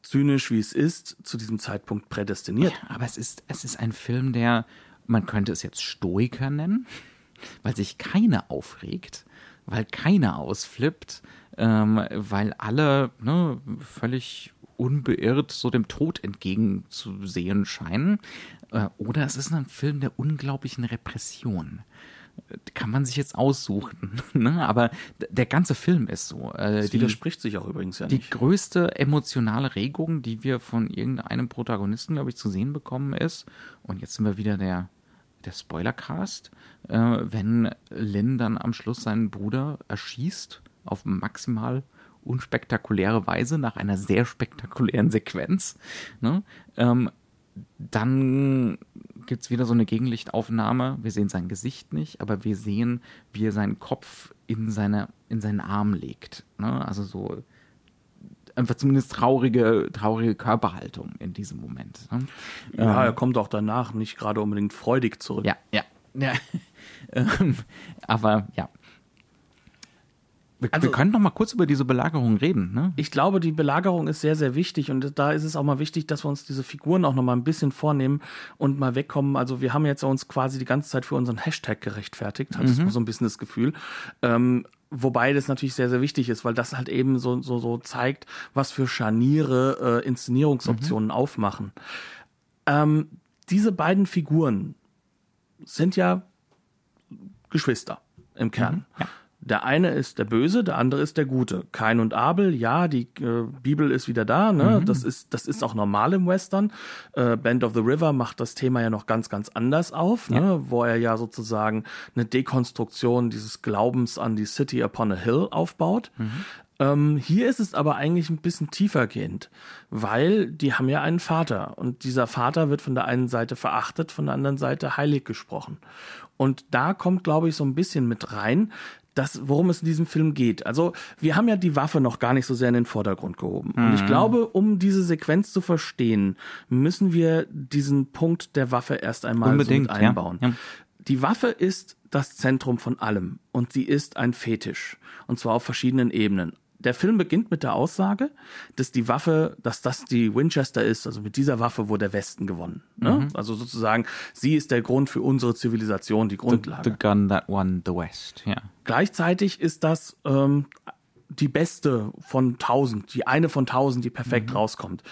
zynisch wie es ist, zu diesem Zeitpunkt prädestiniert. Ja, aber es ist, es ist ein Film, der, man könnte es jetzt Stoiker nennen, *laughs* weil sich keiner aufregt, weil keiner ausflippt, ähm, weil alle ne, völlig unbeirrt so dem Tod entgegenzusehen scheinen. Äh, oder es ist ein Film der unglaublichen Repression kann man sich jetzt aussuchen. *laughs* Ne? Aber der ganze Film ist so. Äh, Das die, widerspricht sich auch übrigens ja die nicht. größte emotionale Regung, die wir von irgendeinem Protagonisten, glaube ich, zu sehen bekommen, ist, und jetzt sind wir wieder der, der Spoilercast, äh, wenn Lin dann am Schluss seinen Bruder erschießt auf maximal unspektakuläre Weise nach einer sehr spektakulären Sequenz. Ne? Ähm, dann gibt es wieder so eine Gegenlichtaufnahme. Wir sehen sein Gesicht nicht, aber wir sehen, wie er seinen Kopf in, seine, in seinen Arm legt. Ne? Also so einfach zumindest traurige, traurige Körperhaltung in diesem Moment. Ne? Ja, er kommt auch danach nicht gerade unbedingt freudig zurück. Ja, ja. ja. *laughs* Ähm, aber ja. Wir, Also- wir können noch mal kurz über diese Belagerung reden. Ne? Ich glaube, die Belagerung ist sehr, sehr wichtig und da ist es auch mal wichtig, dass wir uns diese Figuren auch noch mal ein bisschen vornehmen und mal wegkommen. Also wir haben jetzt uns quasi die ganze Zeit für unseren Hashtag gerechtfertigt, hatte ich so ein bisschen das Gefühl. Ähm, wobei das natürlich sehr, sehr wichtig ist, weil das halt eben so, so, so zeigt, was für Scharniere äh, Inszenierungsoptionen aufmachen. Ähm, diese beiden Figuren sind ja Geschwister im Kern. Der eine ist der Böse, der andere ist der Gute. Kain und Abel, ja, die äh, Bibel ist wieder da, ne? Das ist das ist auch normal im Western. Äh, Band of the River macht das Thema ja noch ganz ganz anders auf, ne? Wo er ja sozusagen eine Dekonstruktion dieses Glaubens an die City upon a Hill aufbaut. Ähm, hier ist es aber eigentlich ein bisschen tiefergehend, weil die haben ja einen Vater und dieser Vater wird von der einen Seite verachtet, von der anderen Seite heilig gesprochen. Und da kommt, glaube ich, so ein bisschen mit rein, das, worum es in diesem Film geht. Also wir haben ja die Waffe noch gar nicht so sehr in den Vordergrund gehoben. Und ich glaube, um diese Sequenz zu verstehen, müssen wir diesen Punkt der Waffe erst einmal Unbedingt, so mit ja. einbauen. Ja. Die Waffe ist das Zentrum von allem und sie ist ein Fetisch. Und zwar auf verschiedenen Ebenen. Der Film beginnt mit der Aussage, dass die Waffe, dass das die Winchester ist, also mit dieser Waffe wurde der Westen gewonnen. Ne? Also sozusagen, sie ist der Grund für unsere Zivilisation, die Grundlage. The gun that won the West, ja. Gleichzeitig ist das ähm, die beste von tausend, die eine von tausend, die perfekt rauskommt.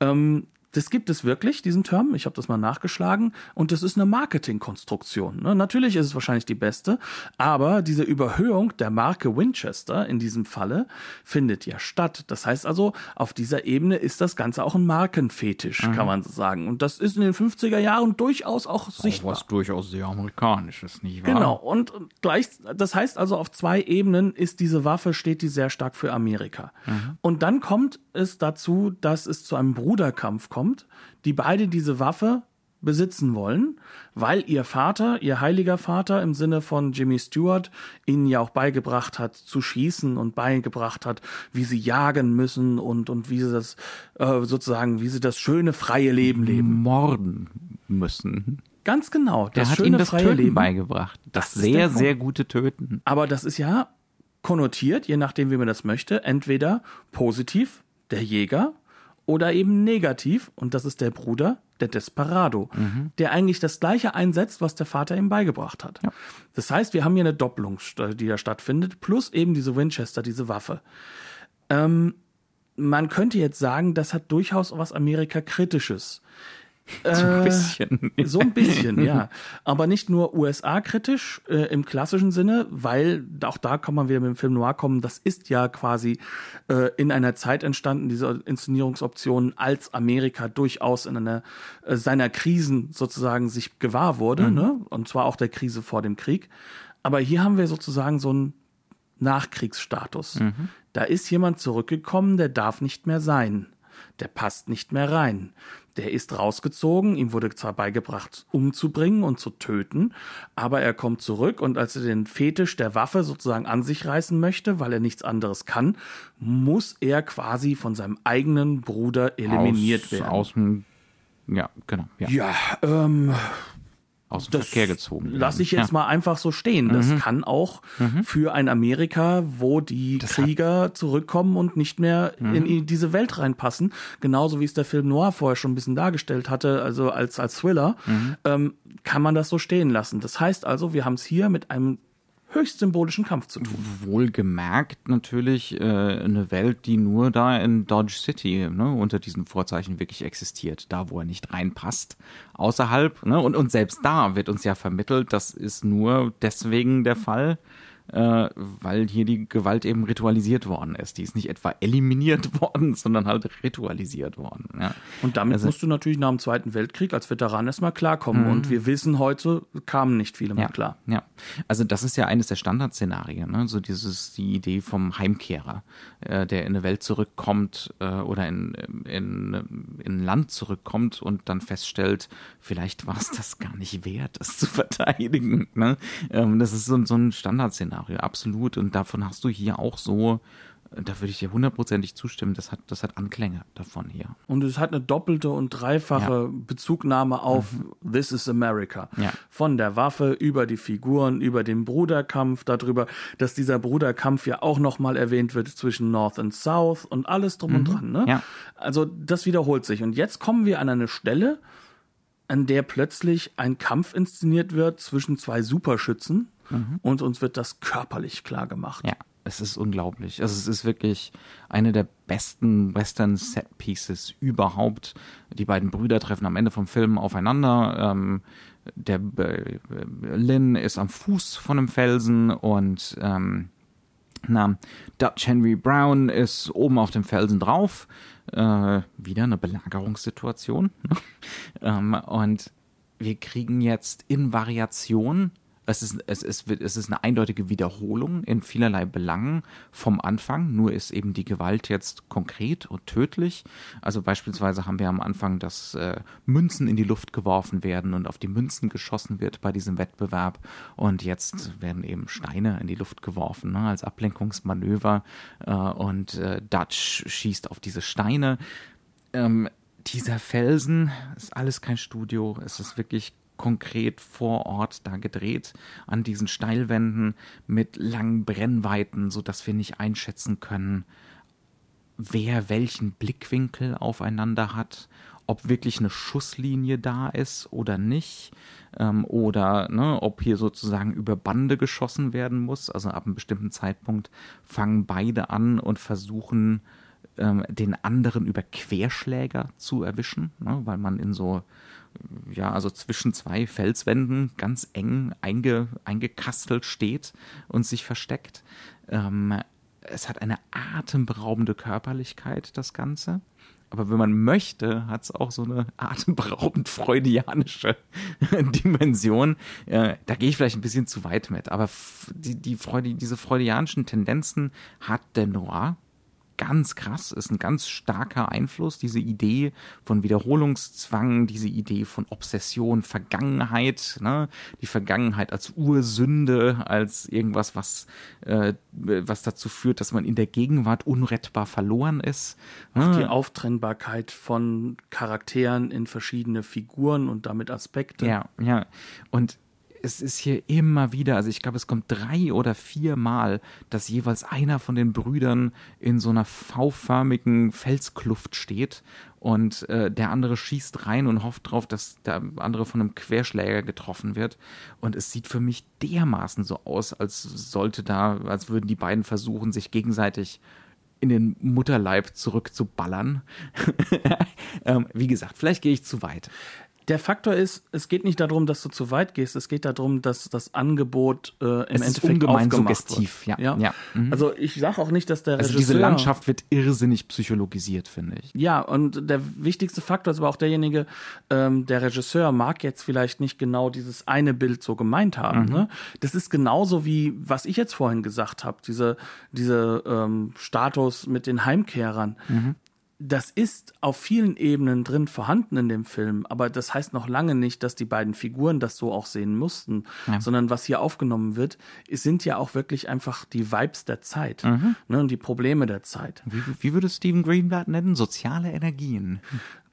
Ähm, das gibt es wirklich, diesen Term. Ich habe das mal nachgeschlagen. Und das ist eine Marketingkonstruktion. Ne? Natürlich ist es wahrscheinlich die beste, aber diese Überhöhung der Marke Winchester in diesem Falle findet ja statt. Das heißt also, auf dieser Ebene ist das Ganze auch ein Markenfetisch, kann man so sagen. Und das ist in den 50er Jahren durchaus auch sichtbar. Was durchaus sehr amerikanisches, nicht wahr? Genau. Und gleich, das heißt also, auf zwei Ebenen ist diese Waffe, steht die sehr stark für Amerika. Und dann kommt es dazu, dass es zu einem Bruderkampf kommt, die beide diese Waffe besitzen wollen, weil ihr Vater, ihr heiliger Vater im Sinne von Jimmy Stewart, ihnen ja auch beigebracht hat zu schießen und beigebracht hat, wie sie jagen müssen und, und wie sie das äh, sozusagen, wie sie das schöne freie Leben leben. Morden müssen. Ganz genau, Der das hat schöne ihm das freie Töten Leben. beigebracht. Das, Das der sehr, sehr gute Töten. Aber das ist ja konnotiert, je nachdem, wie man das möchte, entweder positiv, der Jäger, oder eben negativ, und das ist der Bruder, der Desperado, der eigentlich das Gleiche einsetzt, was der Vater ihm beigebracht hat. Das heißt, wir haben hier eine Doppelung, die da stattfindet, plus eben diese Winchester, diese Waffe. Ähm, man könnte jetzt sagen, das hat durchaus was Amerika-Kritisches. *laughs* So ein bisschen. So ein bisschen, ja. *laughs* Aber nicht nur USA-kritisch äh, im klassischen Sinne, weil auch da kann man wieder mit dem Film Noir kommen. Das ist ja quasi äh, in einer Zeit entstanden, diese Inszenierungsoptionen, als Amerika durchaus in einer äh, seiner Krisen sozusagen sich gewahr wurde, ne? Und zwar auch der Krise vor dem Krieg. Aber hier haben wir sozusagen so einen Nachkriegsstatus. Da ist jemand zurückgekommen, der darf nicht mehr sein. Der passt nicht mehr rein. Der ist rausgezogen, ihm wurde zwar beigebracht, umzubringen und zu töten, aber er kommt zurück und als er den Fetisch der Waffe sozusagen an sich reißen möchte, weil er nichts anderes kann, muss er quasi von seinem eigenen Bruder eliminiert aus, werden. Aus dem, ja, genau. Ja, ja, ähm, aus dem Verkehr gezogen. werden. Lass ich jetzt ja. mal einfach so stehen. Das kann auch für ein Amerika, wo die Krieger zurückkommen und nicht mehr in diese Welt reinpassen, genauso wie es der Film Noir vorher schon ein bisschen dargestellt hatte, also als, als Thriller, ähm, kann man das so stehen lassen. Das heißt also, wir haben es hier mit einem höchst symbolischen Kampf zu tun. Wohlgemerkt natürlich äh, eine Welt, die nur da in Dodge City ne, unter diesen Vorzeichen wirklich existiert, da wo er nicht reinpasst, außerhalb. Ne, und, und selbst da wird uns ja vermittelt, das ist nur deswegen der Fall, äh, weil hier die Gewalt eben ritualisiert worden ist. Die ist nicht etwa eliminiert *laughs* worden, sondern halt ritualisiert worden. Ja. Und damit musst du natürlich nach dem Zweiten Weltkrieg als Veteran erstmal klarkommen. Und wir wissen heute, kamen nicht viele mehr Ja, klar. ja. Also das ist ja eines der Standardszenarien, ne? so dieses die Idee vom Heimkehrer, äh, der in eine Welt zurückkommt äh, oder in, in, in ein Land zurückkommt und dann feststellt, vielleicht war es das gar nicht wert, das zu *laughs* verteidigen. Ne? Ähm, das ist so, so ein Standardszenario, absolut. Und davon hast du hier auch so, äh, da würde ich dir hundertprozentig zustimmen, das hat, das hat Anklänge davon hier. Und es hat eine doppelte und dreifache Bezugnahme auf This is America. Ja. Von der Waffe über die Figuren, über den Bruderkampf, darüber, dass dieser Bruderkampf ja auch nochmal erwähnt wird zwischen North und South und alles drum und dran. Ne? Ja. Also das wiederholt sich. Und jetzt kommen wir an eine Stelle, an der plötzlich ein Kampf inszeniert wird zwischen zwei Superschützen und uns wird das körperlich klar gemacht. Ja, es ist unglaublich. Also es ist wirklich eine der besten Western Set Pieces überhaupt. Die beiden Brüder treffen am Ende vom Film aufeinander. Ähm, der äh, Lynn ist am Fuß von einem Felsen und ähm, na, Dutch Henry Brown ist oben auf dem Felsen drauf. Äh, wieder eine Belagerungssituation. *laughs* ähm, und wir kriegen jetzt in Variation, es ist, es, ist, es ist eine eindeutige Wiederholung in vielerlei Belangen vom Anfang, nur ist eben die Gewalt jetzt konkret und tödlich. Also beispielsweise haben wir am Anfang, dass äh, Münzen in die Luft geworfen werden und auf die Münzen geschossen wird bei diesem Wettbewerb. Und jetzt werden eben Steine in die Luft geworfen ne, als Ablenkungsmanöver. Äh, und äh, Dutch schießt auf diese Steine. Ähm, dieser Felsen ist alles kein Studio. Es ist wirklich konkret vor Ort da gedreht an diesen Steilwänden mit langen Brennweiten, so dass wir nicht einschätzen können, wer welchen Blickwinkel aufeinander hat, ob wirklich eine Schusslinie da ist oder nicht, ähm, oder ne, ob hier sozusagen über Bande geschossen werden muss. Also ab einem bestimmten Zeitpunkt fangen beide an und versuchen ähm, den anderen über Querschläger zu erwischen, ne, weil man in so ja, also zwischen zwei Felswänden ganz eng einge, eingekastelt steht und sich versteckt. Ähm, es hat eine atemberaubende Körperlichkeit, das Ganze. Aber wenn man möchte, hat es auch so eine atemberaubend freudianische *laughs* Dimension. Äh, da gehe ich vielleicht ein bisschen zu weit mit. Aber die, die Freude, diese freudianischen Tendenzen hat der Noir ganz krass, ist ein ganz starker Einfluss, diese Idee von Wiederholungszwang, diese Idee von Obsession, Vergangenheit, ne? die Vergangenheit als Ursünde, als irgendwas, was, äh, was dazu führt, dass man in der Gegenwart unrettbar verloren ist. Ne? Die Auftrennbarkeit von Charakteren in verschiedene Figuren und damit Aspekte. Ja, ja. Und es ist hier immer wieder, also ich glaube, es kommt drei oder vier Mal, dass jeweils einer von den Brüdern in so einer V-förmigen Felskluft steht und äh, der andere schießt rein und hofft drauf, dass der andere von einem Querschläger getroffen wird. Und es sieht für mich dermaßen so aus, als sollte da, als würden die beiden versuchen, sich gegenseitig in den Mutterleib zurückzuballern. *laughs* ähm, wie gesagt, vielleicht gehe ich zu weit. Der Faktor ist, es geht nicht darum, dass du zu weit gehst, es geht darum, dass das Angebot äh, im Es ist Endeffekt ungemein aufgemacht suggestiv, wird. ja, ja. Mhm. Also ich sage auch nicht, dass der Also Regisseur... diese Landschaft wird irrsinnig psychologisiert, finde ich. Ja, und der wichtigste Faktor ist aber auch derjenige, ähm, der Regisseur mag jetzt vielleicht nicht genau dieses eine Bild so gemeint haben. Ne? Das ist genauso wie, was ich jetzt vorhin gesagt habe, diese, diese ähm, Status mit den Heimkehrern. Das ist auf vielen Ebenen drin vorhanden in dem Film, aber das heißt noch lange nicht, dass die beiden Figuren das so auch sehen mussten, ja. sondern was hier aufgenommen wird, sind ja auch wirklich einfach die Vibes der Zeit mhm. ne, und die Probleme der Zeit. Wie, wie würde Steven Greenblatt nennen? Soziale Energien.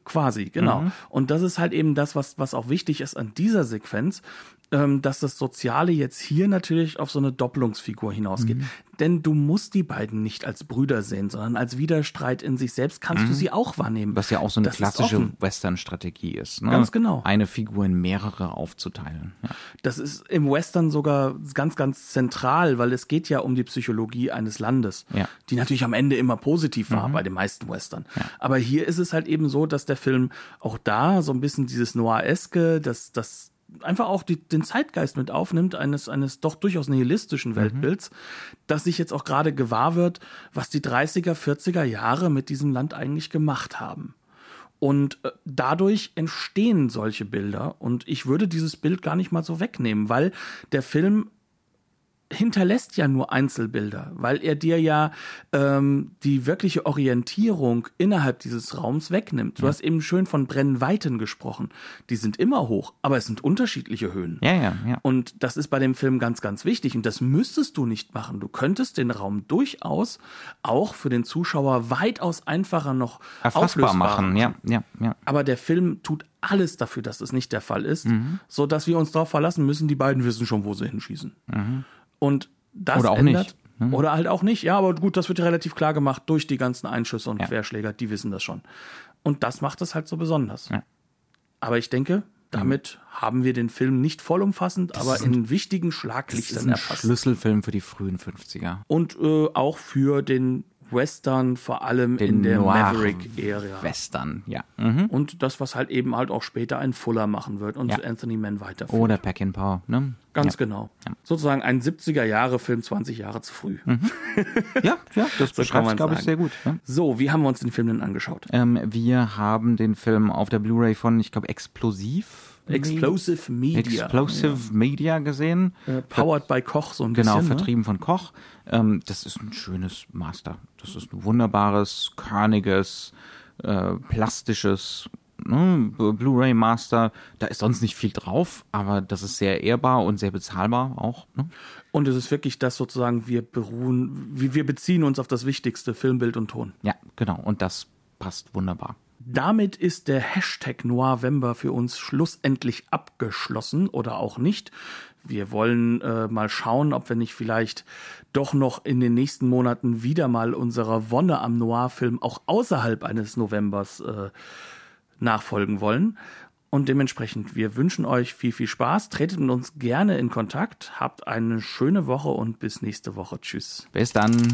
Quasi, genau. Mhm. Und das ist halt eben das, was, was auch wichtig ist an dieser Sequenz, dass das Soziale jetzt hier natürlich auf so eine Doppelungsfigur hinausgeht. Mhm. Denn du musst die beiden nicht als Brüder sehen, sondern als Widerstreit in sich selbst kannst mhm. du sie auch wahrnehmen. Was ja auch so eine das klassische Western-Strategie ist. Ne? Ganz genau. Eine Figur in mehrere aufzuteilen. Ja. Das ist im Western sogar ganz, ganz zentral, weil es geht ja um die Psychologie eines Landes, ja. die natürlich am Ende immer positiv war mhm. bei den meisten Western. Ja. Aber hier ist es halt eben so, dass der Film auch da so ein bisschen dieses Noir-eske, das, das einfach auch die, den Zeitgeist mit aufnimmt, eines, eines doch durchaus nihilistischen mhm. Weltbilds, mhm. dass sich jetzt auch gerade gewahr wird, was die 30er, 40er Jahre mit diesem Land eigentlich gemacht haben. Und äh, dadurch entstehen solche Bilder. Und ich würde dieses Bild gar nicht mal so wegnehmen, weil der Film hinterlässt ja nur Einzelbilder, weil er dir ja ähm, die wirkliche Orientierung innerhalb dieses Raums wegnimmt. Du ja. hast eben schön von Brennweiten gesprochen. Die sind immer hoch, aber es sind unterschiedliche Höhen. Ja, ja, ja. Und das ist bei dem Film ganz, ganz wichtig. Und das müsstest du nicht machen. Du könntest den Raum durchaus auch für den Zuschauer weitaus einfacher noch erfassbar machen. Ja, ja, ja. Aber der Film tut alles dafür, dass es nicht der Fall ist, mhm. so dass wir uns darauf verlassen müssen. Die beiden wissen schon, wo sie hinschießen. Mhm. Und das Oder auch ändert, nicht. Hm? Oder halt auch nicht. Ja, aber gut, das wird ja relativ klar gemacht durch die ganzen Einschüsse und ja. Querschläger, die wissen das schon. Und das macht es halt so besonders. Ja. Aber ich denke, damit mhm. haben wir den Film nicht vollumfassend, das aber in wichtigen Schlaglichtern erfasst. Das ist ein Schlüsselfilm für die frühen 50er. Und äh, auch für den Western, vor allem Den in der Maverick-Ära. Western, ja. Mhm. Und das, was halt eben halt auch später ein Fuller machen wird und ja. Anthony Mann weiterführt. Oder Peckinpah, ne? Ganz ja. genau. Ja. Sozusagen ein 70er-Jahre-Film 20 Jahre zu früh. Mhm. *laughs* Ja, ja, das so beschreibt glaube ich, sehr gut. Ja. So, wie haben wir uns den Film denn angeschaut? Ähm, wir haben den Film auf der Blu-ray von, ich glaube, Explosiv Explosive Media. Explosive ja. Media gesehen. Äh, powered by Koch, so ein genau, bisschen. Genau, vertrieben ne? von Koch. Ähm, das ist ein schönes Master. Das ist ein wunderbares, körniges, äh, plastisches ne, Blu-ray Master. Da ist sonst nicht viel drauf, aber das ist sehr ehrbar und sehr bezahlbar auch. Ne? Und es ist wirklich das sozusagen, wir beruhen, wir beziehen uns auf das Wichtigste, Filmbild und Ton. Ja, genau. Und das passt wunderbar. Damit ist der Hashtag Noirvember für uns schlussendlich abgeschlossen oder auch nicht. Wir wollen äh, mal schauen, ob wir nicht vielleicht doch noch in den nächsten Monaten wieder mal unserer Wonne am Noir-Film auch außerhalb eines Novembers äh, nachfolgen wollen. Und dementsprechend, wir wünschen euch viel, viel Spaß. Tretet mit uns gerne in Kontakt. Habt eine schöne Woche und bis nächste Woche. Tschüss. Bis dann.